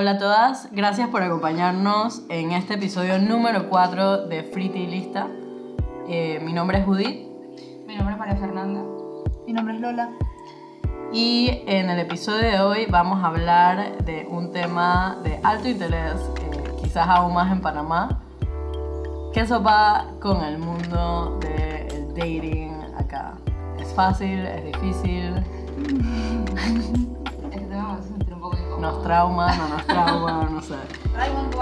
Hola a todas, gracias por acompañarnos en este episodio número 4 de Friti Lista. Eh, mi nombre es Judith Mi nombre es María Fernanda. Mi nombre es Lola. y en el episodio de hoy vamos a hablar de un tema de alto interés, eh, quizás aún más en Panamá. ¿Qué sopa con el mundo del dating acá? ¿Es fácil? ¿Es difícil? ¿Nos trauma? ¿No nos trauma? No sé.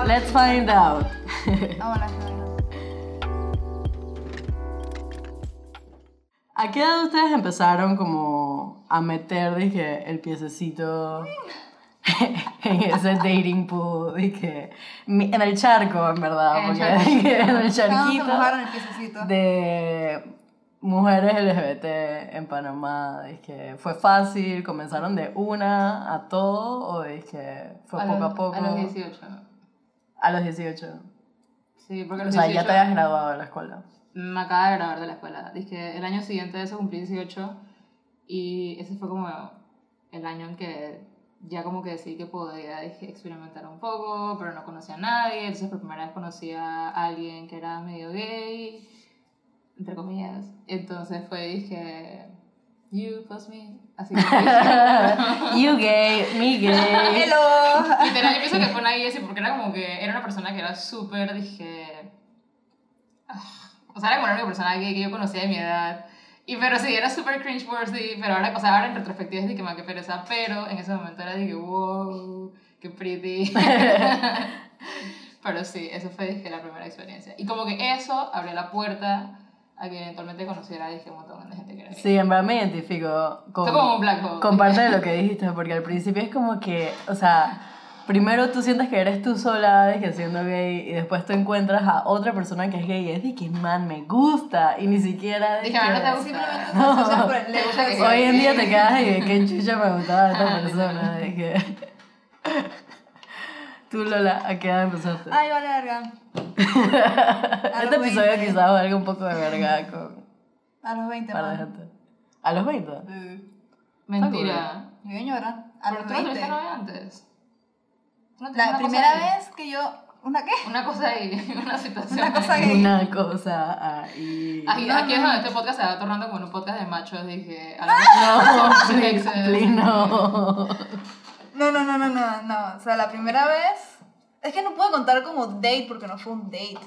Let's find out. ¿A qué edad ustedes empezaron como a meter, dije, el piececito en ese dating pool? Dije, en el charco, en verdad, En el porque charco. dije, en el Vamos a charquito el piececito. de mujeres LGBT en Panamá. Dije, ¿fue fácil? ¿Comenzaron de una a todo? ¿O dije, fue A poco los- a poco? A los 18. A los 18. Sí, porque a O los sea, 18. ya te habías graduado de la escuela. Me acaba de graduar de la escuela. Dije, el año siguiente de eso cumplí 18 y ese fue como el año en que ya como que decidí que podía dije, experimentar un poco, pero no conocía a nadie. Entonces por primera vez conocí a alguien que era medio gay, entre comillas. Entonces fue, dije, you plus me. Así que dije, you gay, me gay. Hello. Literal, yo pienso que fue una guía así, porque era como que era una persona que era súper, dije. ah, O sea, era como la única persona gay que yo conocía de mi edad. Y pero sí, era súper cringeworthy, pero ahora, o sea, ahora en retrospectiva es de que más que pereza, pero en ese momento era de que wow, qué pretty. pero sí, eso fue dije, la primera experiencia. Y como que eso abrió la puerta a que eventualmente conociera dije, un montón de gente que era. Sí, en verdad me identifico con, como un parte de lo que dijiste, porque al principio es como que, o sea, primero tú sientes que eres tú sola, de que siendo gay, y después tú encuentras a otra persona que es gay y es de que, man, me gusta, y ni siquiera Dije, que... "A ver, no te gusta". Simplemente que Hoy en día te quedas y de qué chucha me gustaba esta persona, de que... Tú, Lola, ¿a qué edad empezaste? Ay, vale, verga. A este los episodio 20. quizás valga un poco de verga con A los 20, un par de man. gente. ¿A los 20? Sí. Mentira. Mi señora. A ¿Pero los tú no tuviste 20. novia antes? ¿Tú no La primera ahí? vez que yo... ¿Una qué? Una cosa ahí, una situación. Una cosa ahí. Una cosa ahí. Aquí, No, aquí es no. donde este podcast se va tornando como un podcast de machos. Dije, a la No, please, please, no. No, no, no, no, no, no. O sea, la primera vez... Es que no puedo contar como date porque no fue un date.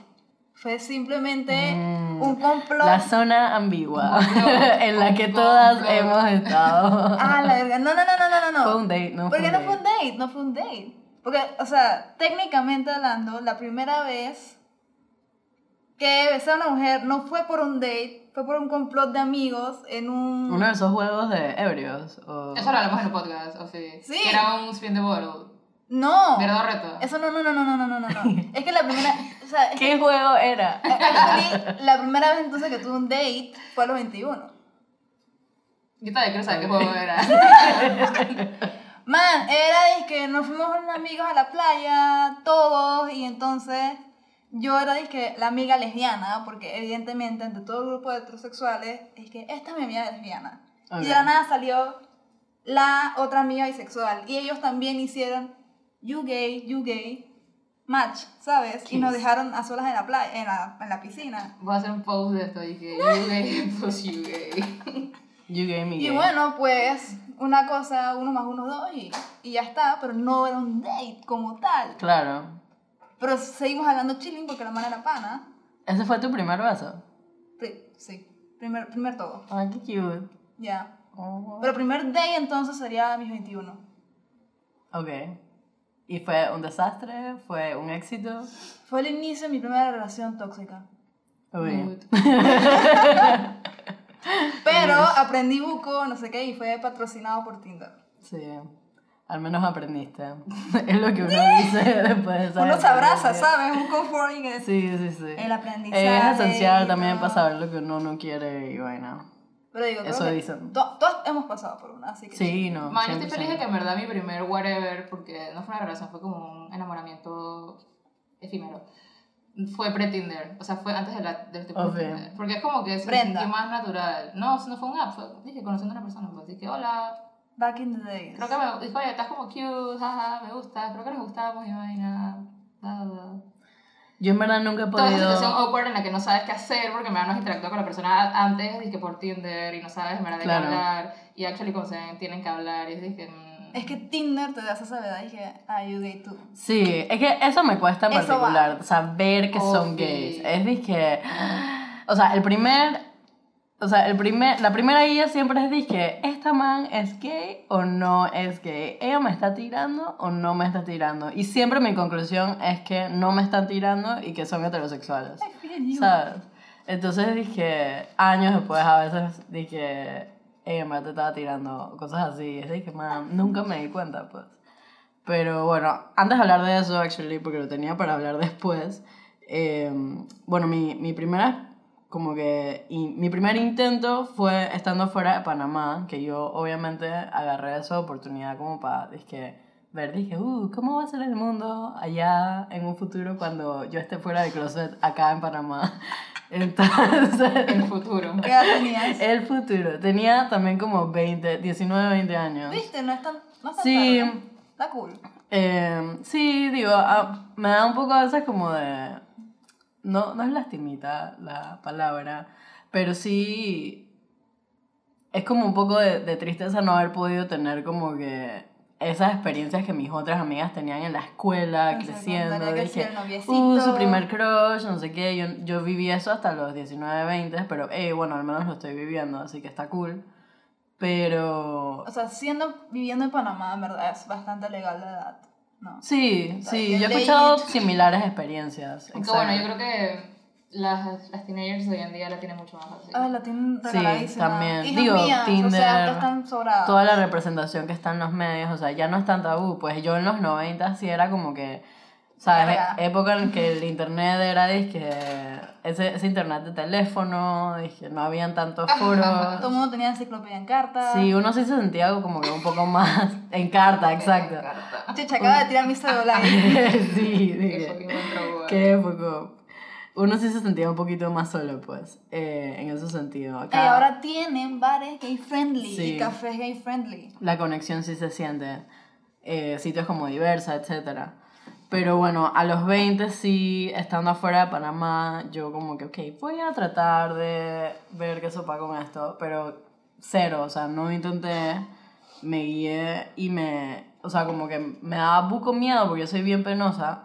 Fue simplemente Mm. un complot. La zona ambigua complot, en la que un todas complot. hemos estado. Ah, la verga. No, no, no, no, no, no. Fue un date, no fue Porque un no fue un date, no fue un date. Porque, o sea, técnicamente hablando, la primera vez que besé a una mujer no fue por un date, fue por un complot de amigos en un... Uno de esos juegos de ebrios. O... Eso lo hablamos en el podcast, o sí. Sí. Que era un spin the bottle. No. Verdad reto. Eso no, no, no, no, no, no, no, no. Es que la primera, o sea, es que ¿Qué juego era? actually, la primera vez entonces que tuve un date fue a los 21. Yo todavía quiero saber qué juego era. Man, era de que nos fuimos unos amigos a la playa, todos, y entonces yo era de que la amiga lesbiana, porque evidentemente entre todo el grupo de heterosexuales, es que esta es mi amiga lesbiana. Ok. Y de la nada salió la otra amiga bisexual, y ellos también hicieron you gay, you gay, match, ¿sabes? Y nos dejaron a solas en la playa, en la, en la piscina. Voy a hacer un post de esto. Dije, you gay plus you gay. You gave me Y gay. bueno, pues una cosa, uno más uno, dos, y, y ya está, pero no era un date como tal. Claro. Pero seguimos hablando chilling porque la mano era pana. ¿Ese fue tu primer beso? Pri- sí, primer, primer todo, Ay, qué cute. ya. Oh. Pero primer day entonces sería mis 21. Ok. ¿Y fue un desastre? ¿Fue un éxito? Fue el inicio de mi primera relación tóxica. Ok. Mood. Pero aprendí buco, no sé qué, y fue patrocinado por Tinder. Sí. Al menos aprendiste. es lo que uno dice después de Uno se abraza. ¿sabes? Un comforting es Sí, sí, sí. el aprendizaje. Es esencial también para saber lo que uno no quiere y bueno. Pero digo, creo Eso que dicen. to- todos hemos pasado por una, así que... Sí, no. Man, yo estoy feliz de 100%. que en verdad mi primer whatever, porque no fue una relación, fue como un enamoramiento efímero. Fue pre-Tinder, o sea, fue antes de, la, de este. Porque es como que Brenda. sintió más natural. No, no fue un app, fue, dije, conociendo a una persona, pues dije, hola, Back in the days. Creo que me dijo, oye, estás como cute, jaja, me gusta, creo que nos gustamos y vaina. bla, bla, bla. Yo en verdad nunca he Toda esa podido... situación awkward en la que no sabes qué hacer porque me han interactuado con la persona antes y que por Tinder y no sabes en verdad de Claro. qué hablar y actually como se ven, tienen que hablar y es que mm, Es que Tinder te da esa sabiduría y dije, ah, you gay too. Sí, es que eso me cuesta en Eso va. particular, saber que son Obvio. gays. Es disque... O sea, el primer... O sea, el primer, la primera guía siempre es disque, ¿esta man es gay o no es gay? ¿Ella me está tirando o no me está tirando? Y siempre mi conclusión es que no me están tirando y que son heterosexuales. ¿Sabes? Entonces dije, años después a veces dije, ella me estaba tirando, cosas así. Es dije, man, nunca me di cuenta, pues. Pero bueno, antes de hablar de eso, actually, porque lo tenía para hablar después, eh, bueno, mi, mi primera, como que, y mi primer intento fue estando fuera de Panamá, que yo obviamente agarré esa oportunidad como para, dije, ver, dije, uh, ¿cómo va a ser el mundo allá en un futuro cuando yo esté fuera de closet acá en Panamá? Entonces, en el futuro. ¿Qué edad tenías? el futuro. Tenía también como 20, 19, 20 años. ¿Viste? No es tan, no es tan Sí. tarde. Está cool. Eh, sí, digo, ah, me da un poco a veces como de... No, no es lastimita la palabra, pero sí es como un poco de, de tristeza no haber podido tener como que esas experiencias que mis otras amigas tenían en la escuela, En creciendo. Dije, uh, su primer crush, no sé qué. Yo, yo viví eso hasta los 19, 20, pero eh, bueno, al menos lo estoy viviendo, así que está cool. Pero O sea, siendo, viviendo en Panamá, en verdad, es bastante legal la edad. No. Sí, sí, yo he escuchado similares experiencias. Aunque bueno, yo creo que las, las teenagers hoy en día la tienen mucho más fácil. Ah, la tienen Sí, también. Hijas Digo, mías, o Tinder, sea, están sobradas. Toda la representación que está en los medios, o sea, ya no es tan tabú. Pues yo en los 90 sí era como que, ¿sabes? Época en que el internet era, dije, ese, ese internet de teléfono, dije, no habían tantos Todo el foros. mundo tenía enciclopedia en carta. Sí, uno sí se sentía como que un poco más en carta, exacto. Carta. Chicha, acaba de tirar mi celular. sí, dije. Qué poco. Uno sí se sentía un poquito más solo, pues, eh, en ese sentido. Y Acá ahora tienen bares gay friendly Sí. y cafés gay friendly. la conexión sí se siente. eh, sitios como Diversa, etc. Pero bueno, a los 20 sí, estando afuera de Panamá, yo como que, ok, voy a tratar de ver qué sopa con esto, pero cero, o sea, no intenté, me guié y me, o sea, como que me daba buco miedo porque yo soy bien penosa.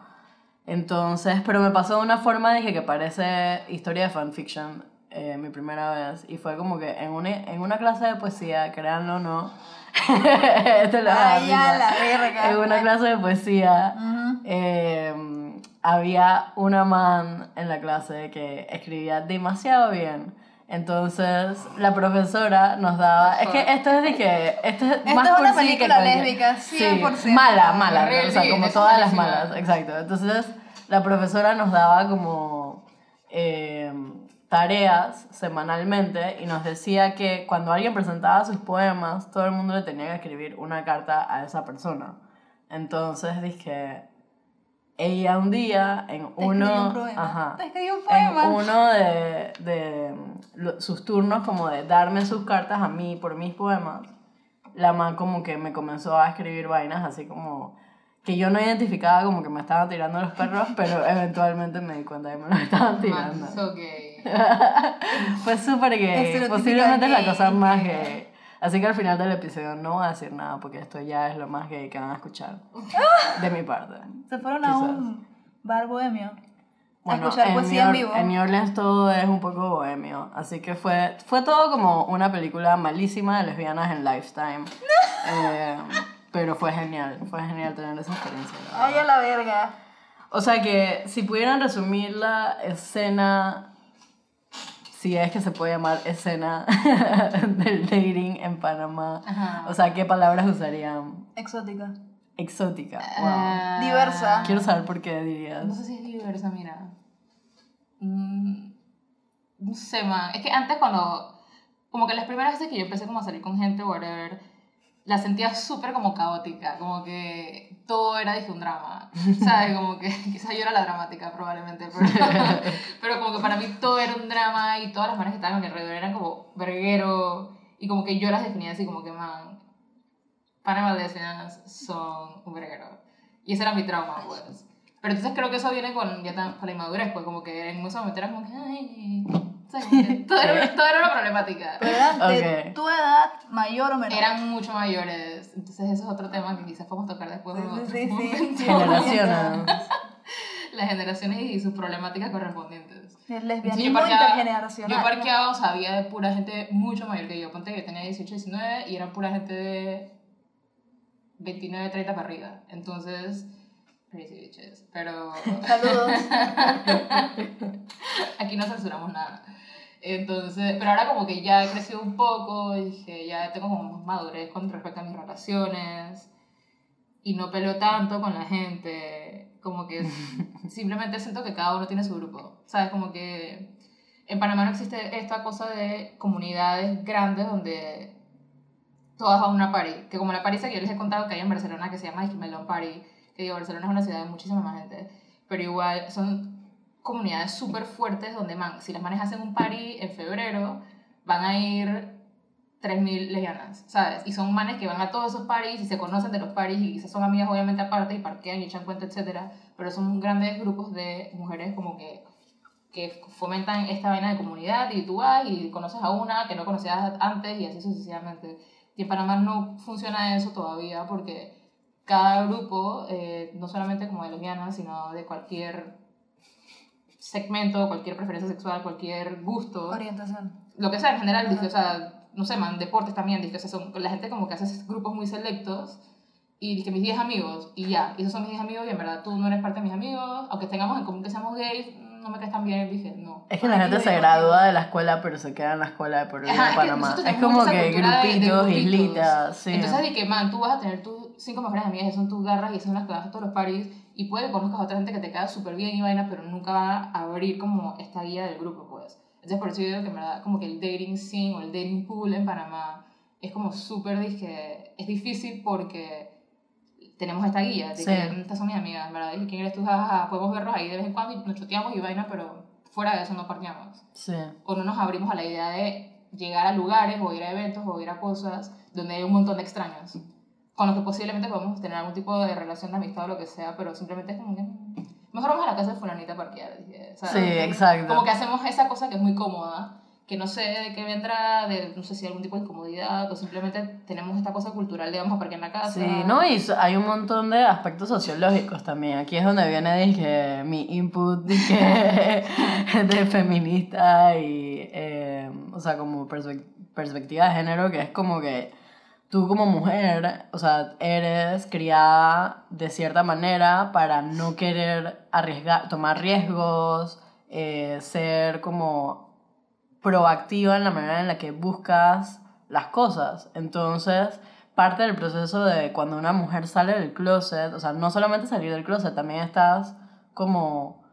Entonces, pero me pasó de una forma, dije que parece historia de fanfiction, eh, mi primera vez. Y fue como que en una, en una clase de poesía, créanlo o no, esto lo Ay, a la verga. En una clase de poesía, Ujú. Eh, había una man en la clase que escribía demasiado bien. Entonces, la profesora nos daba. Es que esto es de que. Esto es Esto más es una que película cualquier- lésbica, Sí, 100%. mala, mala. Really, o sea, como todas las malas. Exacto. Entonces, la profesora nos daba como. eh, tareas semanalmente y nos decía que cuando alguien presentaba sus poemas, todo el mundo le tenía que escribir una carta a esa persona. Entonces dije, ella un día en Te uno, un poema. ajá, Te un en poema. uno de, de sus turnos como de darme sus cartas a mí por mis poemas, la man como que me comenzó a escribir vainas así como que yo no identificaba como que me estaban tirando los perros, pero eventualmente me di cuenta de que me los estaban tirando. Man, so gay. Fue súper gay. Posiblemente es la cosa más gay. Así que al final del episodio no voy a decir nada porque esto ya es lo más gay que van a escuchar. De mi parte. Se fueron a Quizás. un bar bohemio. Bueno, a escuchar en poesía en New, vivo. en New Orleans todo es un poco bohemio. Así que fue, fue todo como una película malísima de lesbianas en Lifetime. Eh, pero fue genial. Fue genial tener esa experiencia. la. Ay, a la verga. O sea que si pudieran resumir la escena, si es que se puede llamar escena del dating en Panamá, Ajá. o sea, ¿qué palabras usarían? Exótica. Exótica. Wow. Ah, Diversa. Quiero saber por qué dirías. No sé si es diversa, mira. Mm, no sé, man. Es que antes cuando... Como que las primeras veces que yo empecé como a salir con gente, whatever, la sentía súper como caótica. Como que todo era, dije, un drama. ¿Sabes? Como que quizás yo era la dramática probablemente. Pero, pero como que para mí todo era un drama y todas las manes que estaban a mi alrededor eran como verguero. Y como que yo las definía así como que, man, Panama lesbianas son un verguero. Y ese era mi trauma, pues. Pero entonces creo que eso viene con, ya tan, con la inmadurez, pues como que en ese momento era como que, ay, ¿sabes? Como que todo, era, todo era una problemática. Pero eran de Ok. tu edad, mayor o menor. Eran mucho mayores, entonces eso es otro tema que quizás podemos tocar después. Sí, en sí, otro sí, momento. sí. Generaciones. Las generaciones y sus problemáticas correspondientes. El lesbianismo parqueaba- intergeneracional. Yo parqueaba, o sea, había de pura gente mucho mayor que yo. Ponte que yo tenía 18, 19 y eran pura gente de 29, 30 para arriba. Entonces, crazy bitches. Pero Saludos. aquí no censuramos nada. Entonces, pero ahora como que ya he crecido un poco, dije, ya tengo como más madurez con respecto a mis relaciones y no peleo tanto con la gente, como que simplemente siento que cada uno tiene su grupo, ¿sabes? Como que en Panamá no existe esta cosa de comunidades grandes donde todas van a una party, que como la party que yo les he contado que hay en Barcelona que se llama Melon Party, que digo, Barcelona es una ciudad de muchísima más gente, pero igual son comunidades súper fuertes donde, man, si las manes hacen un party en febrero, van a ir 3.000 lesbianas, ¿sabes? Y son manes que van a todos esos parties y se conocen de los parties y quizás son amigas obviamente aparte y parquean y echan cuenta, etcétera, pero son grandes grupos de mujeres como que que fomentan esta vaina de comunidad y tú vas y conoces a una que no conocías antes y así sucesivamente. Y en Panamá no funciona eso todavía porque cada grupo, eh, no solamente como de lesbianas, sino de cualquier segmento, cualquier preferencia sexual, cualquier gusto, Orientación. lo que sea en general, dije, o sea, no sé, man, deportes también, dije, o sea, son, la gente como que hace grupos muy selectos y dije, mis 10 amigos, y ya, y esos son mis 10 amigos y en verdad tú no eres parte de mis amigos, aunque tengamos en común que seamos gays, no me caes tan bien, dije, no. Es que la gente se gradúa de la escuela, pero se queda en la escuela de por vida es que Panamá. Es tenemos como que cultura de- de grupitos, grupitos. islitas, sí. Entonces dije, man, tú vas a tener tus cinco mejores amigas, son tus garras y son las que vas a todos los parties, y puede que conozcas a otra gente que te queda súper bien y vaina, pero nunca va a abrir como esta guía del grupo, pues. Entonces por eso yo digo que en verdad como que el dating scene o el dating pool en Panamá es como súper, dije, es difícil porque tenemos esta guía de Sí. que estas son mis amigas, en verdad, dije, ¿quién eres tú? Jajaja, podemos verlos ahí de vez en cuando y nos choteamos y vaina, pero fuera de eso no parqueamos Sí. o no nos abrimos a la idea de llegar a lugares o ir a eventos o ir a cosas donde hay un montón de extraños con los que posiblemente podemos tener algún tipo de relación de amistad o lo que sea, pero simplemente es como que mm, mejor vamos a la casa de fulanita a parquear. ¿sabes? Sí, exacto. Como que hacemos esa cosa que es muy cómoda, que no sé de qué vendrá, de no sé si algún tipo de incomodidad o simplemente tenemos esta cosa cultural de vamos a parquear en la casa. Sí, ¿no? Y hay un montón de aspectos sociológicos también. Aquí es donde viene dije, mi input dije, de feminista y, eh, o sea, como perspe- perspectiva de género, que es como que tú como mujer, o sea, eres criada de cierta manera para no querer arriesgar, tomar riesgos, eh, ser como proactiva en la manera en la que buscas las cosas. Entonces, parte del proceso de cuando una mujer sale del closet, o sea, no solamente salir del closet, también estás como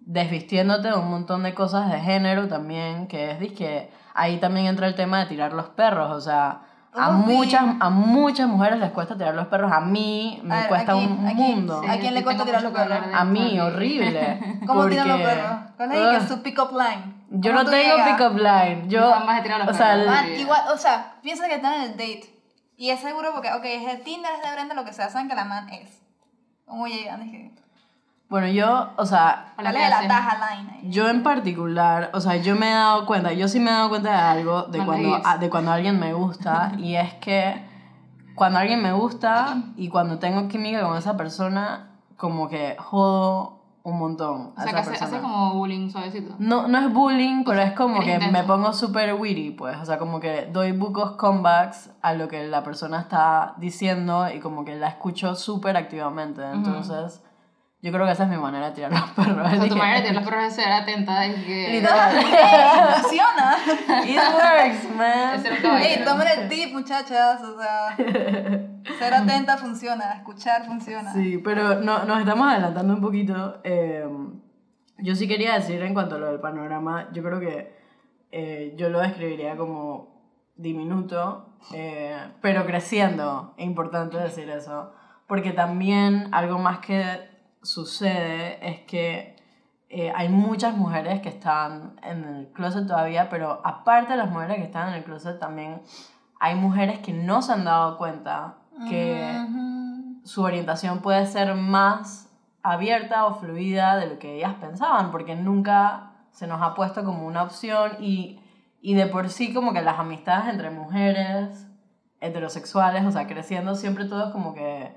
desvistiéndote de un montón de cosas de género también, que es que ahí también entra el tema de tirar los perros, o sea, a, sí. muchas, a muchas mujeres les cuesta tirar los perros, a mí me A ver, cuesta aquí- un aquí, mundo. ¿A quién le cuesta tirar los perros? A mí, horrible. ¿Cómo tiran los porque- perros? ¿Cuál es su pick-up line? Yo ¿Cómo no tengo pick-up line. Yo, Yo jamás he tirado los o sea, perros. el- Man, Sí. igual, o sea, piensa que están en el date. Y es seguro porque, ok, es de Tinder, es de Brenda, lo que sea, saben que la man es. ¿Cómo llegan? Es que, bueno, yo, o sea, Hola, ¿Cuál ¿qué es la hacen? taja line yo en particular, o sea, yo me he dado cuenta, yo sí me he dado cuenta de algo, de cuando, ah, de cuando alguien me gusta, y es que cuando alguien me gusta y cuando tengo química con esa persona, como que jodo un montón a O sea, que esa hace, persona. hace como bullying suavecito. No, no es bullying, pero es como que intenso. me pongo súper witty, pues. O sea, como que doy bucos comebacks a lo que la persona está diciendo y como que la escucho súper activamente. Entonces, yo creo que esa es mi manera de tirar los perros. O sea, tu manera de tirar los perros es ser atenta y que... Literal. ¡Ey, funciona! It works, man. ¡Ey, tomen el tip, muchachas! O sea, ser atenta funciona, escuchar funciona. Sí, pero no, nos estamos adelantando un poquito. Eh, yo sí quería decir en cuanto a lo del panorama, yo creo que eh, yo lo describiría como diminuto, eh, pero creciendo. Es importante decir eso. Porque también algo más que sucede es que eh, hay muchas mujeres que están en el closet todavía, pero aparte de las mujeres que están en el closet, también hay mujeres que no se han dado cuenta que su orientación puede ser más abierta o fluida de lo que ellas pensaban, porque nunca se nos ha puesto como una opción y, y de por sí como que las amistades entre mujeres heterosexuales, o sea, creciendo siempre todo es como que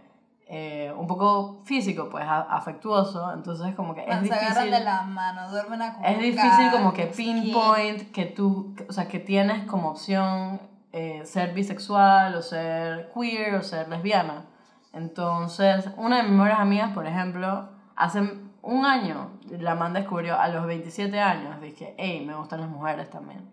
eh, un poco físico, pues a- afectuoso, entonces como que es se difícil... de la mano, duermen a Es difícil como que pinpoint que tú, o sea, que tienes como opción eh, ser bisexual o ser queer o ser lesbiana. Entonces, una de mis mejores amigas, por ejemplo, hace un año, la man descubrió a los 27 años, dije, hey, me gustan las mujeres también.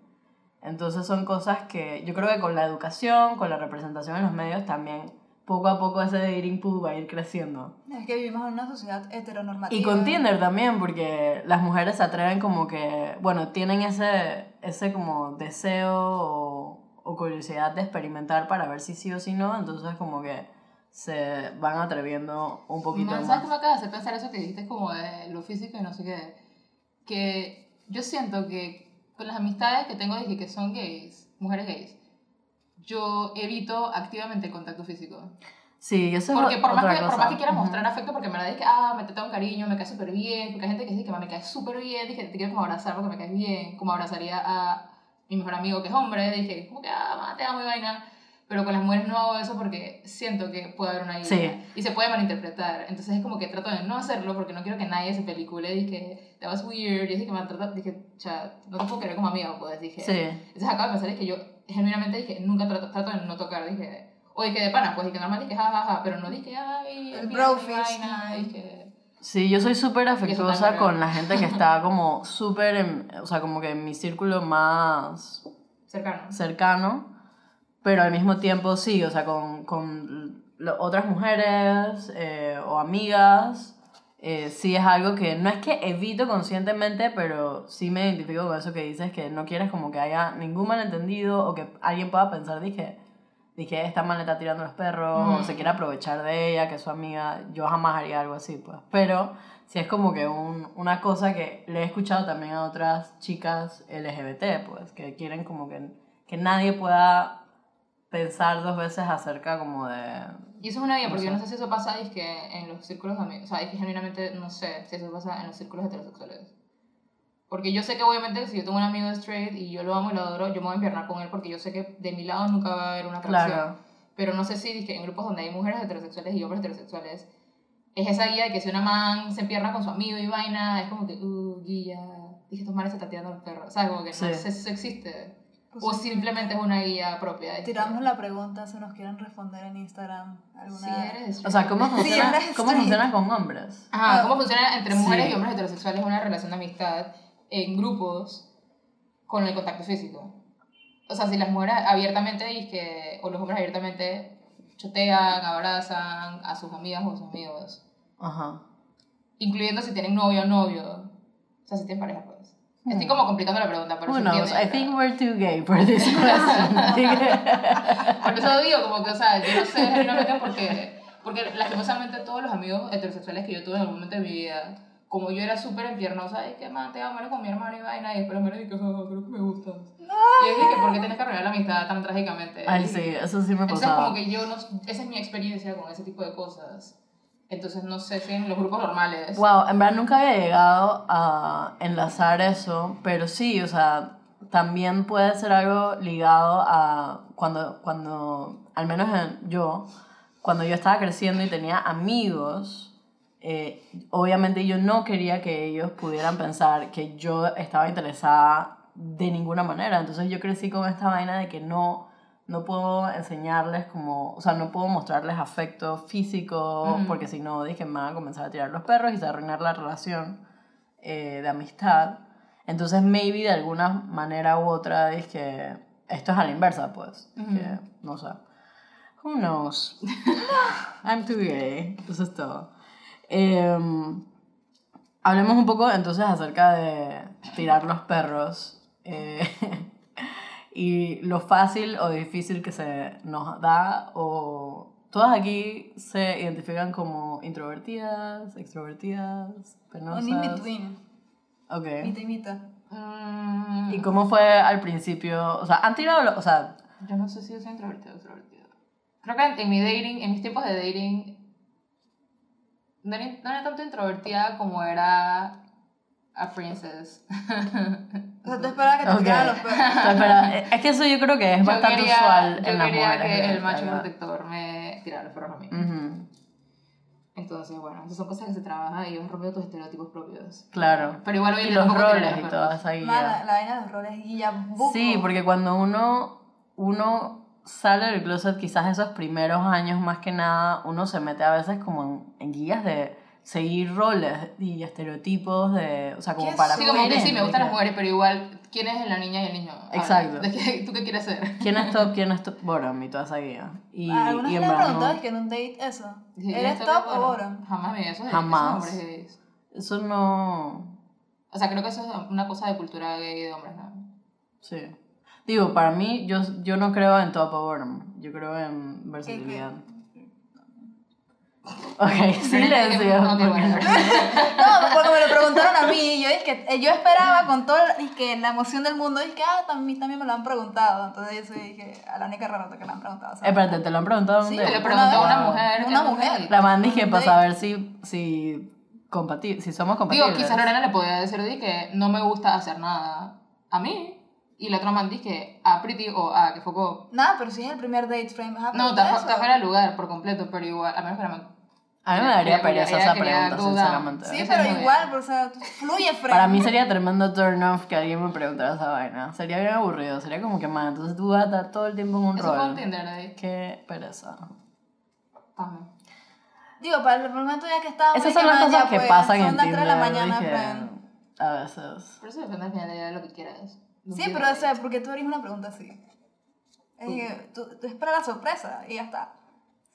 Entonces son cosas que yo creo que con la educación, con la representación en los medios también, poco a poco ese dating pool va a ir creciendo. Es que vivimos en una sociedad heteronormativa. Y con Tinder también, porque las mujeres se atreven como que, bueno, tienen ese, ese como deseo o, o curiosidad de experimentar para ver si sí o si no, entonces como que se van atreviendo un poquito Man, ¿Sabes qué más. me acaba de hacer pensar eso que dijiste como de lo físico y no sé qué? Que yo siento que con las amistades que tengo dije que son gays, mujeres gays, yo evito activamente el contacto físico. Sí, eso es Porque por más, otra que, por cosa. más que quiera mostrar afecto, porque me la dice que, ah, me trata un cariño, me cae súper bien, porque hay gente que dice que "Ma, me cae súper bien, dije, te quiero como abrazar porque me caes bien, como abrazaría a mi mejor amigo que es hombre, dije, como que, ah, te amo y vaina. Pero con las mujeres no hago eso porque siento que puede haber una Sí. idea y se puede malinterpretar. Entonces es como que trato de no hacerlo porque no quiero que nadie se pelicule. Dije, that was weird. Y dije que me trata, dije, cha, no te puedo querer como amigo, pues dije. Sí. Entonces acabo de pensar es que yo genuinamente dije, nunca trato, trato de no tocar, dije, o dije de pana, pues dije normal, dije jajaja, pero no dije, ay, El mira, bro qué fist, vaina, ¿no? dije, Sí, yo soy súper afectuosa con la gente que está como súper, en- o sea, como que en mi círculo más cercano. cercano, pero al mismo tiempo sí, o sea, con, con otras mujeres eh, o amigas, eh, sí es algo que no es que evito conscientemente, pero sí me identifico con eso que dices, que no quieres como que haya ningún malentendido o que alguien pueda pensar, dije, dije, esta man le está tirando los perros o se quiere aprovechar de ella, que es su amiga, yo jamás haría algo así, pues, pero... Sí, es como que un, una cosa que le he escuchado también a otras chicas LGBT, pues, que quieren como que, que nadie pueda pensar dos veces acerca como de... Y eso es una No porque yo no sé si eso pasa es que en los círculos de amigos, o sea, es que genuinamente no sé si eso pasa en los círculos heterosexuales. Porque yo sé que obviamente si yo tengo un amigo straight y yo lo amo y lo adoro, yo me voy a empiernar con él porque yo sé que de mi lado nunca va a haber una atracción. Claro. Pero no sé si dizque, en grupos donde hay mujeres heterosexuales y hombres heterosexuales, es esa guía de que si una man se empierna con su amigo y vaina, es como que, uh, guía, dije, estos manes se están tirando los perros. ¿Sabes? Como que no Sí. sé si eso existe. Pues o sí. simplemente es una guía propia. de- Tiramos la pregunta si nos quieren responder en Instagram. Alguna... Si eres O sea, ¿cómo funciona, eres ¿cómo funciona con hombres? Ajá, Ah, ¿cómo funciona entre mujeres sí. y hombres heterosexuales una relación de amistad en grupos con el contacto físico? O sea, si las mujeres abiertamente y que, o los hombres abiertamente chotean, abrazan a sus amigas o a sus amigos, Ajá. incluyendo si tienen novio o novio, o sea, si tienen pareja. Estoy como complicando la pregunta, pero Who knows? I think we're too gay for this question. Que- Por eso digo, como que, o sea, yo no sé genuinamente porque, porque lastimosamente todos los amigos heterosexuales que yo tuve en algún momento de mi vida, como yo era súper empiernosa, es que, man, te amo, con mi hermano y vaina, y después me dije, oh, creo que me gustas. Y yo dije, ¿por qué tienes que arruinar la amistad tan trágicamente? Ay, sí, eso sí me Entonces, pasaba. como que yo, no, esa es mi experiencia con ese tipo de cosas. Entonces, no sé si en los grupos normales... Wow, en verdad nunca había llegado a enlazar eso, pero sí, o sea, también puede ser algo ligado a cuando, cuando al menos en- yo, cuando yo estaba creciendo y tenía amigos, eh, obviamente yo no quería que ellos pudieran pensar que yo estaba interesada de ninguna manera, entonces yo crecí con esta vaina de que no no puedo enseñarles como, o sea, no puedo mostrarles afecto físico, porque si no, dije, me van a comenzar a tirar los perros y se va a arruinar la relación eh, de amistad. Entonces, maybe de alguna manera u otra, dije, esto es a la inversa, pues. Que, no sé. Who knows? I'm too gay. Eso es todo. Em, hablemos un poco entonces acerca de tirar los perros. eh, y lo fácil o difícil que se nos da o todas aquí se identifican como introvertidas, extrovertidas, penosas. Un in-between. Ok. Mitad y mitad. Mm, ¿Y cómo fue al principio? O sea, han tirado, lo- o sea, Yo no sé si yo soy introvertida o extrovertida. creo que en, en mi dating, en mis tiempos de dating, no era, no era tanto introvertida como era a princess. O sea, tú esperabas que te Ok. tiraran los perros. Es que eso yo creo que es Yo bastante quería, usual yo en las quería mujeres. que el de macho verdad. protector me tirara los perros a mí. Ujú, Entonces, bueno, esas son cosas que se trabajan y vas rompiendo tus estereotipos propios. Claro. Pero igual hoy Y los roles y toda esa Mala, guía. la vaina de los roles y ya buco. Sí, porque cuando uno, uno sale del closet, quizás esos primeros años más que nada, uno se mete a veces como en, en guías de seguir roles y estereotipos de, o sea, como ¿Qué para Sí, como que fines, sí, me gustan las mujeres, pero igual, ¿quién es la niña y el niño? Exacto. ¿de qué- ¿Tú qué quieres ser? ¿Quién es top? ¿Quién es top? Bottom y toda esa guía. Y, ¿Alguna y vez en le preguntado no- es que en un date eso? Sí, ¿Eres top o bottom? Jamás me eso es Jamás. Eso es hombres gays. Eso no... O sea, creo que eso es una cosa de cultura gay de hombres, ¿no? Sí. Digo, para mí, yo, yo no creo en top o bottom. Yo creo en versatilidad. Silencio. Ok, bueno. No, porque me lo preguntaron a mí. Yo dije que yo esperaba con toda dizque, la emoción del mundo. Dije, ah, también, también me lo han preguntado. Entonces yo dije, a la única rata que le han preguntado. ¿sabes? Espérate, ¿te lo han preguntado? Sí, le Una preguntó a una mujer. Una que- mujer. La man dije para date. saber si, si, compati si somos compatibles. Digo, quizás Lorena le podía decir que no me gusta hacer nada a mí. Y la otra man que a Pretty o a que foco. Nada, pero si es el primer date frame, No, está fuera de lugar por completo, pero igual, a menos que la man. A mí me daría pereza esa pregunta, sinceramente. Sí, Eso pero igual, o sea, fluye frame. Para mí sería tremendo turn off que alguien me preguntara esa vaina. Sería bien aburrido. Sería como que, man, entonces tú vas a estar todo el tiempo en un Eso rol. Tinder ahí. Qué pereza. Digo, para el momento ya que estábamos... Esas son las "Man, cosas que pues, pasan en Son las 3 de la Tinder. mañana, friend. a veces. Pero eso depende al final de lo que quieras. No Sí, pero o sea, porque tú harías una pregunta así. Es que tú, tú esperas la sorpresa y ya está.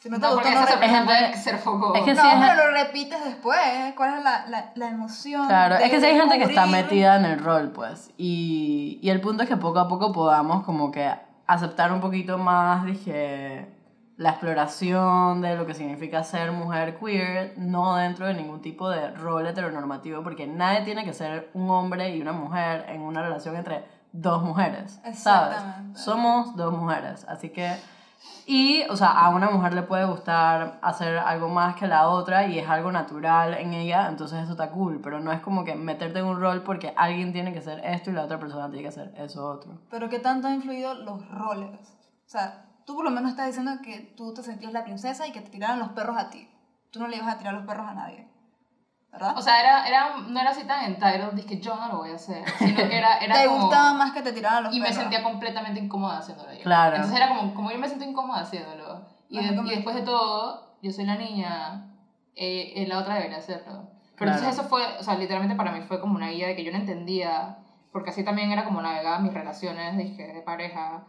Si no te No, gustó, no sorpresa puede ser foco. Es que No, sí es- pero lo repites después. ¿eh? ¿Cuál es la, la, la emoción? Claro, es que si hay gente que está metida en el rol, pues. Y, y el punto es que poco a poco podamos como que aceptar un poquito más, dije, la exploración de lo que significa ser mujer queer, no dentro de ningún tipo de rol heteronormativo, porque nadie tiene que ser un hombre y una mujer en una relación entre dos mujeres, ¿sabes? Somos dos mujeres, así que... Y, o sea, a una mujer le puede gustar hacer algo más que la otra y es algo natural en ella, entonces eso está cool, pero no es como que meterte en un rol porque alguien tiene que hacer esto y la otra persona tiene que hacer eso otro. Pero ¿qué tanto han influido los roles? O sea, tú por lo menos estás diciendo que tú te sentías la princesa y que te tiraran los perros a ti. Tú no le ibas a tirar los perros a nadie. ¿Verdad? O sea, era, era, no era así tan entitled, dije yo no lo voy a hacer, sino que era, era te como... gustaba más que te tiraran los Y me perros. sentía completamente incómoda haciéndolo yo. Claro. Entonces era como, como yo me siento incómoda haciéndolo. Y, de- y después de todo, yo soy la niña, eh, eh, la otra debería hacerlo. Pero Claro. entonces eso fue, o sea, literalmente para mí fue como una guía de que yo no entendía, porque así también era como navegaba mis relaciones dije, de pareja,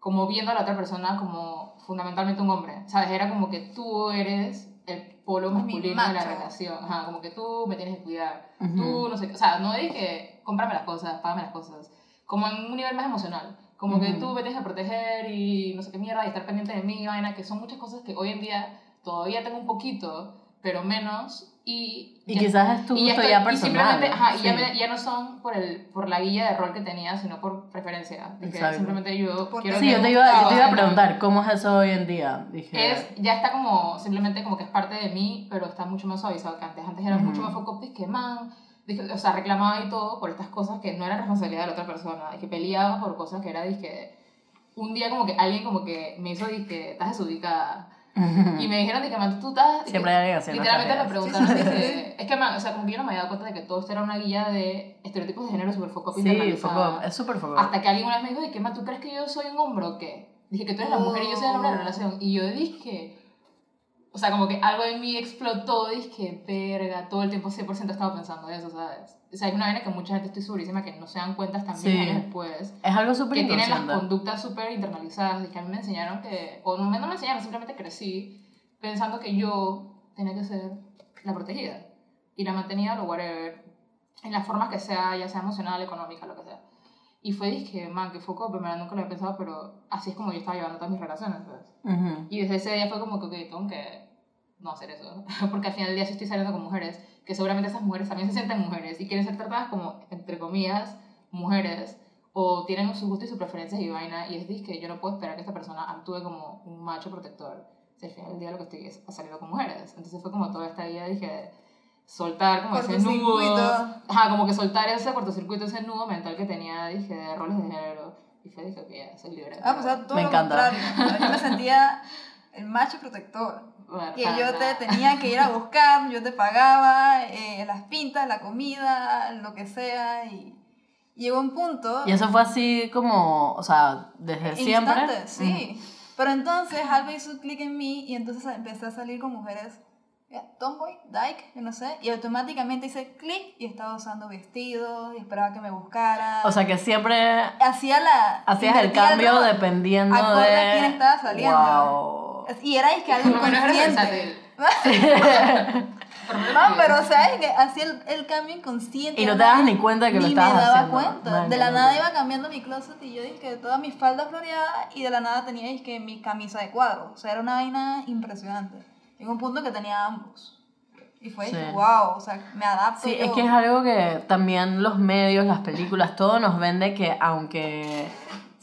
como viendo a la otra persona como fundamentalmente un hombre, ¿sabes? Era como que tú eres el polo masculino de la relación, Ajá, como que tú me tienes que cuidar, Ujú. tú no sé, qué. o sea, no dije, cómprame las cosas, págame las cosas, como en un nivel más emocional, como que Ujú. tú me tienes que proteger y no sé qué mierda, y estar pendiente de mí, vaina, que son muchas cosas que hoy en día todavía tengo un poquito, pero menos, y... Y ya- quizás es tu y gusto estoy- ya Y personal. simplemente, ajá, y ya, sí. me- ya no son por, el, por la guía de rol que tenía, sino por preferencia. De que Exacto. simplemente yo Porque quiero Sí, que yo te, iba, yo te iba a preguntar, ¿cómo es eso hoy en día? Dije, es, ya está como, simplemente como que es parte de mí, pero está mucho más suavizado que antes. Antes era Ujú. mucho más foco, que man, dije, o sea, reclamaba y todo por estas cosas que no eran responsabilidad de la otra persona, y que peleaba por cosas que era, dije, un día como que alguien como que me hizo, dije, estás desubicada. Y me dijeron, dije, man, tú estás... Siempre hay alguien haciendo Literalmente me preguntaron, dije, es que, man, o sea, como que yo no me había dado cuenta de que todo esto era una guía de estereotipos de género súper foco Sí, internalizada. foco, es súper foco. Hasta que alguien una vez me dijo, de que, ma, ¿tú crees que yo soy un hombre o qué? Dije que tú eres la mujer y yo soy el hombre de la relación. Y yo dije, o sea, como que algo en mí explotó, dije, verga, todo el tiempo 100% he estado pensando eso, ¿sabes? O sea, es una vaina que mucha gente estoy segurísima que no se dan cuenta hasta Sí. años después. Es algo súper Que tienen las conductas súper internalizadas y que a mí me enseñaron que, o no, me- no me enseñaron, simplemente crecí pensando que yo tenía que ser la protegida y la mantenida o whatever, en las formas que sea, ya sea emocional, económica, lo que sea. Y fue, dije, man, que foco, primero nunca lo había pensado, pero así es como yo estaba llevando todas mis relaciones, ¿sabes? Ujú. Y desde ese día fue como que, ok, tengo que no hacer eso. Porque al final del día sí estoy saliendo con mujeres, que seguramente esas mujeres también se sienten mujeres y quieren ser tratadas como, entre comillas, mujeres. o tienen sus gustos y sus preferencias y vaina, y es que yo no puedo esperar que esta persona actúe como un macho protector. Si al final del día lo que estoy es saliendo con mujeres. Entonces fue como toda esta idea, dije, soltar como ese nudo. Ajá, como que soltar ese cortocircuito, ese nudo mental que tenía, dije, de roles de género. Y fue, dije, que ya, soy libre. Ah, pues todo Me lo encanta. contrario. Yo me sentía el macho protector. Bueno, Que yo te tenía que ir a buscar, yo te pagaba eh, las pintas, la comida, lo que sea. Y llegó un punto. Y eso fue así como, o sea, desde siempre. Instante, sí. Pero entonces algo hizo clic en mí y entonces empecé a salir con mujeres. Tomboy, dyke, yo no sé. Y automáticamente hice clic y estaba usando vestidos y esperaba que me buscara. O sea, que siempre hacía la. hacías el cambio dependiendo de... a quién estaba saliendo. Wow. Y era es que algo inconsciente. sí. pero sabes que hacía el, el cambio inconsciente. Y no te dabas ni cuenta de que lo ni estabas me daba haciendo. cuenta. Man, de la nada loco. iba cambiando mi closet y yo dije que toda mi falda floreada y de la nada tenía dizque, mi camisa de cuadro. O sea, era una vaina impresionante. Llegó un punto que tenía ambos. Y fue, Sí. wow, o sea, me adapto. Sí, yo. es que es algo que también los medios, las películas, todo nos vende que aunque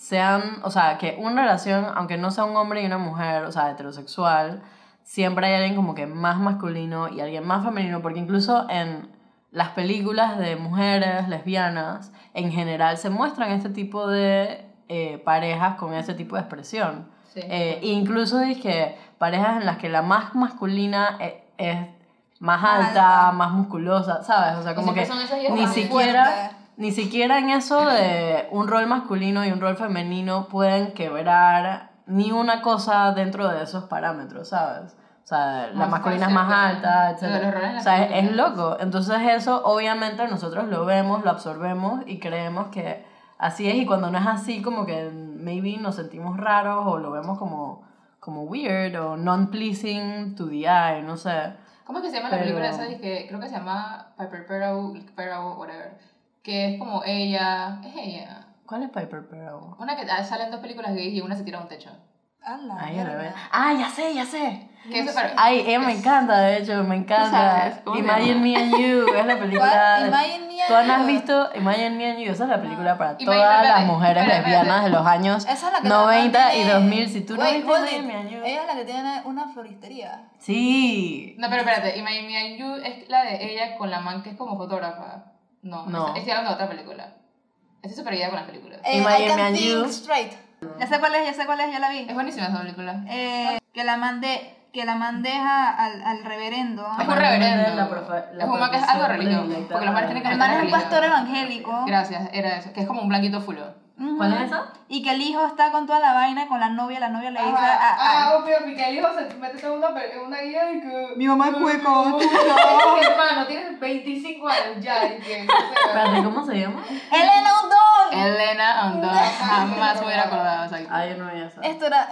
sean, o sea, que una relación, aunque no sea un hombre y una mujer, o sea, heterosexual, siempre hay alguien como que más masculino y alguien más femenino, porque incluso en las películas de mujeres lesbianas, en general se muestran este tipo de eh, parejas con ese tipo de expresión. Sí. Eh, incluso dije parejas en las que la más masculina e- es, más alta, alta. más musculosa, ¿sabes? O sea, como que ni siquiera, Fuerte. Ni siquiera en eso de un rol masculino y un rol femenino pueden quebrar ni una cosa dentro de esos parámetros, ¿sabes? O sea, la No, masculina es más alta, etc. O sea, es, es loco. Entonces eso obviamente nosotros lo vemos, lo absorbemos y creemos que así es y cuando no es así como que maybe nos sentimos raros o lo vemos como, como weird o non-pleasing to the eye, no sé. ¿Cómo es que se llama la Pero- película esa? Que creo que se llama Piper Perrow, whatever. Que es como ella. Es ella. ¿Cuál es Piper Perabo? Una que ah, sale en dos películas gays y una se tira a un techo. A la Ay, la. Ah, ya sé, ya sé. Que eso, pero- Ay, ella me encanta, de hecho, me encanta. sabes, ¿cómo se Imagine? Me and You, es la película. Imagine Me and ¿Tú no has visto Imagine Me and You? Esa es la película para Imagine- todas las espérate, mujeres espérate, lesbianas de los años Esa es la que 90 la man y tiene- 2000. Si tú no Wait, viste hold Imagine it. Me and You. Ella es la que tiene una floristería. Sí. No, pero espérate, Imagine Me and You es la de ella con la man que es como fotógrafa. No, No. Estoy hablando de otra película. Estoy súper guía con las películas. Eh, Imagine I can Me and think You. straight. Ya sé cuál es, ya sé cuál es, ya la vi. Es buenísima esa película. Eh, que la mandé, que la mandeja al, al reverendo. Es un reverendo. la profe- la es un man que es algo profesión religioso. predilecta Porque las mujeres tienen que El man es un pastor evangélico. Gracias, era eso. Que es como un blanquito fulo. ¿Cuál es esa? Y que el hijo está con toda la vaina, con la novia, la novia le dice Ah, a, a- ah, obvio, porque el hijo se mete en una, en una guía y que... Mi mamá es Es que, hermano, tienes 25 años ya. Espérate, ¿cómo se llama? Elena Udon. Elena Andón, jamás me hubiera acordado, exacto. Ah, yo no vi esa. Esto era.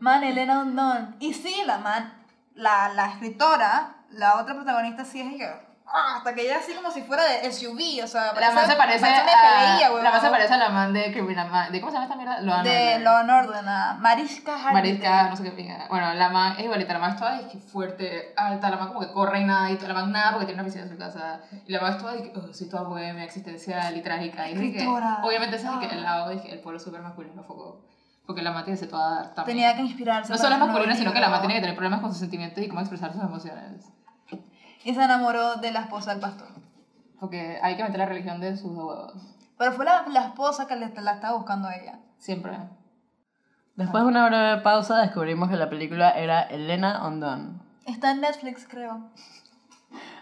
Man, Elena Udon. Y sí, la man, la, la escritora, la otra protagonista sí es que. Ah, Hasta que ella así como si fuera de SUV, o sea, La man se parece a... FBI, La man se parece a la man de Criminal Man... ¿De cómo se llama esta mierda? Law De. Law and Order, Mariska Hargitay. Mariska, no sé qué pinga. Bueno, la man es igualita, la man es toda es fuerte, alta, la man como que corre y nada, y la man nada porque tiene una oficina en su casa. Y la man es toda de que, oh, soy toda bohemia, existencial y trágica. Y es que. Ah. obviamente ese es de que el lado que el pueblo súper masculino foco. Porque la que ser toda también. Tenía que inspirarse. No solo es masculina, sino que la libro. tiene que tener problemas con sus sentimientos y cómo expresar sus emociones. Y se enamoró de la esposa del pastor. Porque hay que meter la religión de sus dos huevos. Pero fue la, la esposa que le, la estaba buscando a ella. Siempre. Después de una breve pausa descubrimos que la película era Elena Undone. Está en Netflix, creo.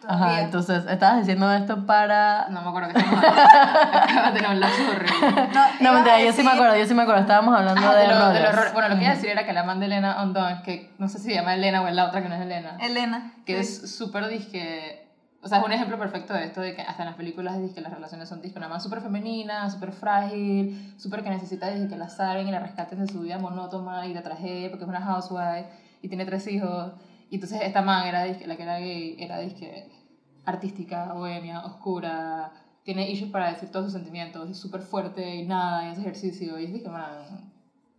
Ajá, entonces estabas diciendo esto para... No me acuerdo qué estamos hablando. De tener un lapso horrible. No, No, mentira, a yo sí me decir- acuerdo, yo sí me acuerdo, estábamos hablando Ah, de, lo- de errores. Bueno, lo que iba a decir era que la man de Elena Ondon, que no sé si se llama Elena o es la otra que no es Elena, Elena. que sí. es súper disque. O sea, es un ejemplo perfecto de esto, de que hasta en las películas disque las relaciones son disque, una man súper femenina, súper frágil, súper que necesita disque que la salven y la rescaten de su vida monótona y la tragedia porque es una housewife y tiene tres hijos. Y entonces esta man era la que era gay, era disque artística, bohemia, oscura, tiene issues para decir todos sus sentimientos, es súper fuerte y nada, y hace ejercicio, y es disque, man,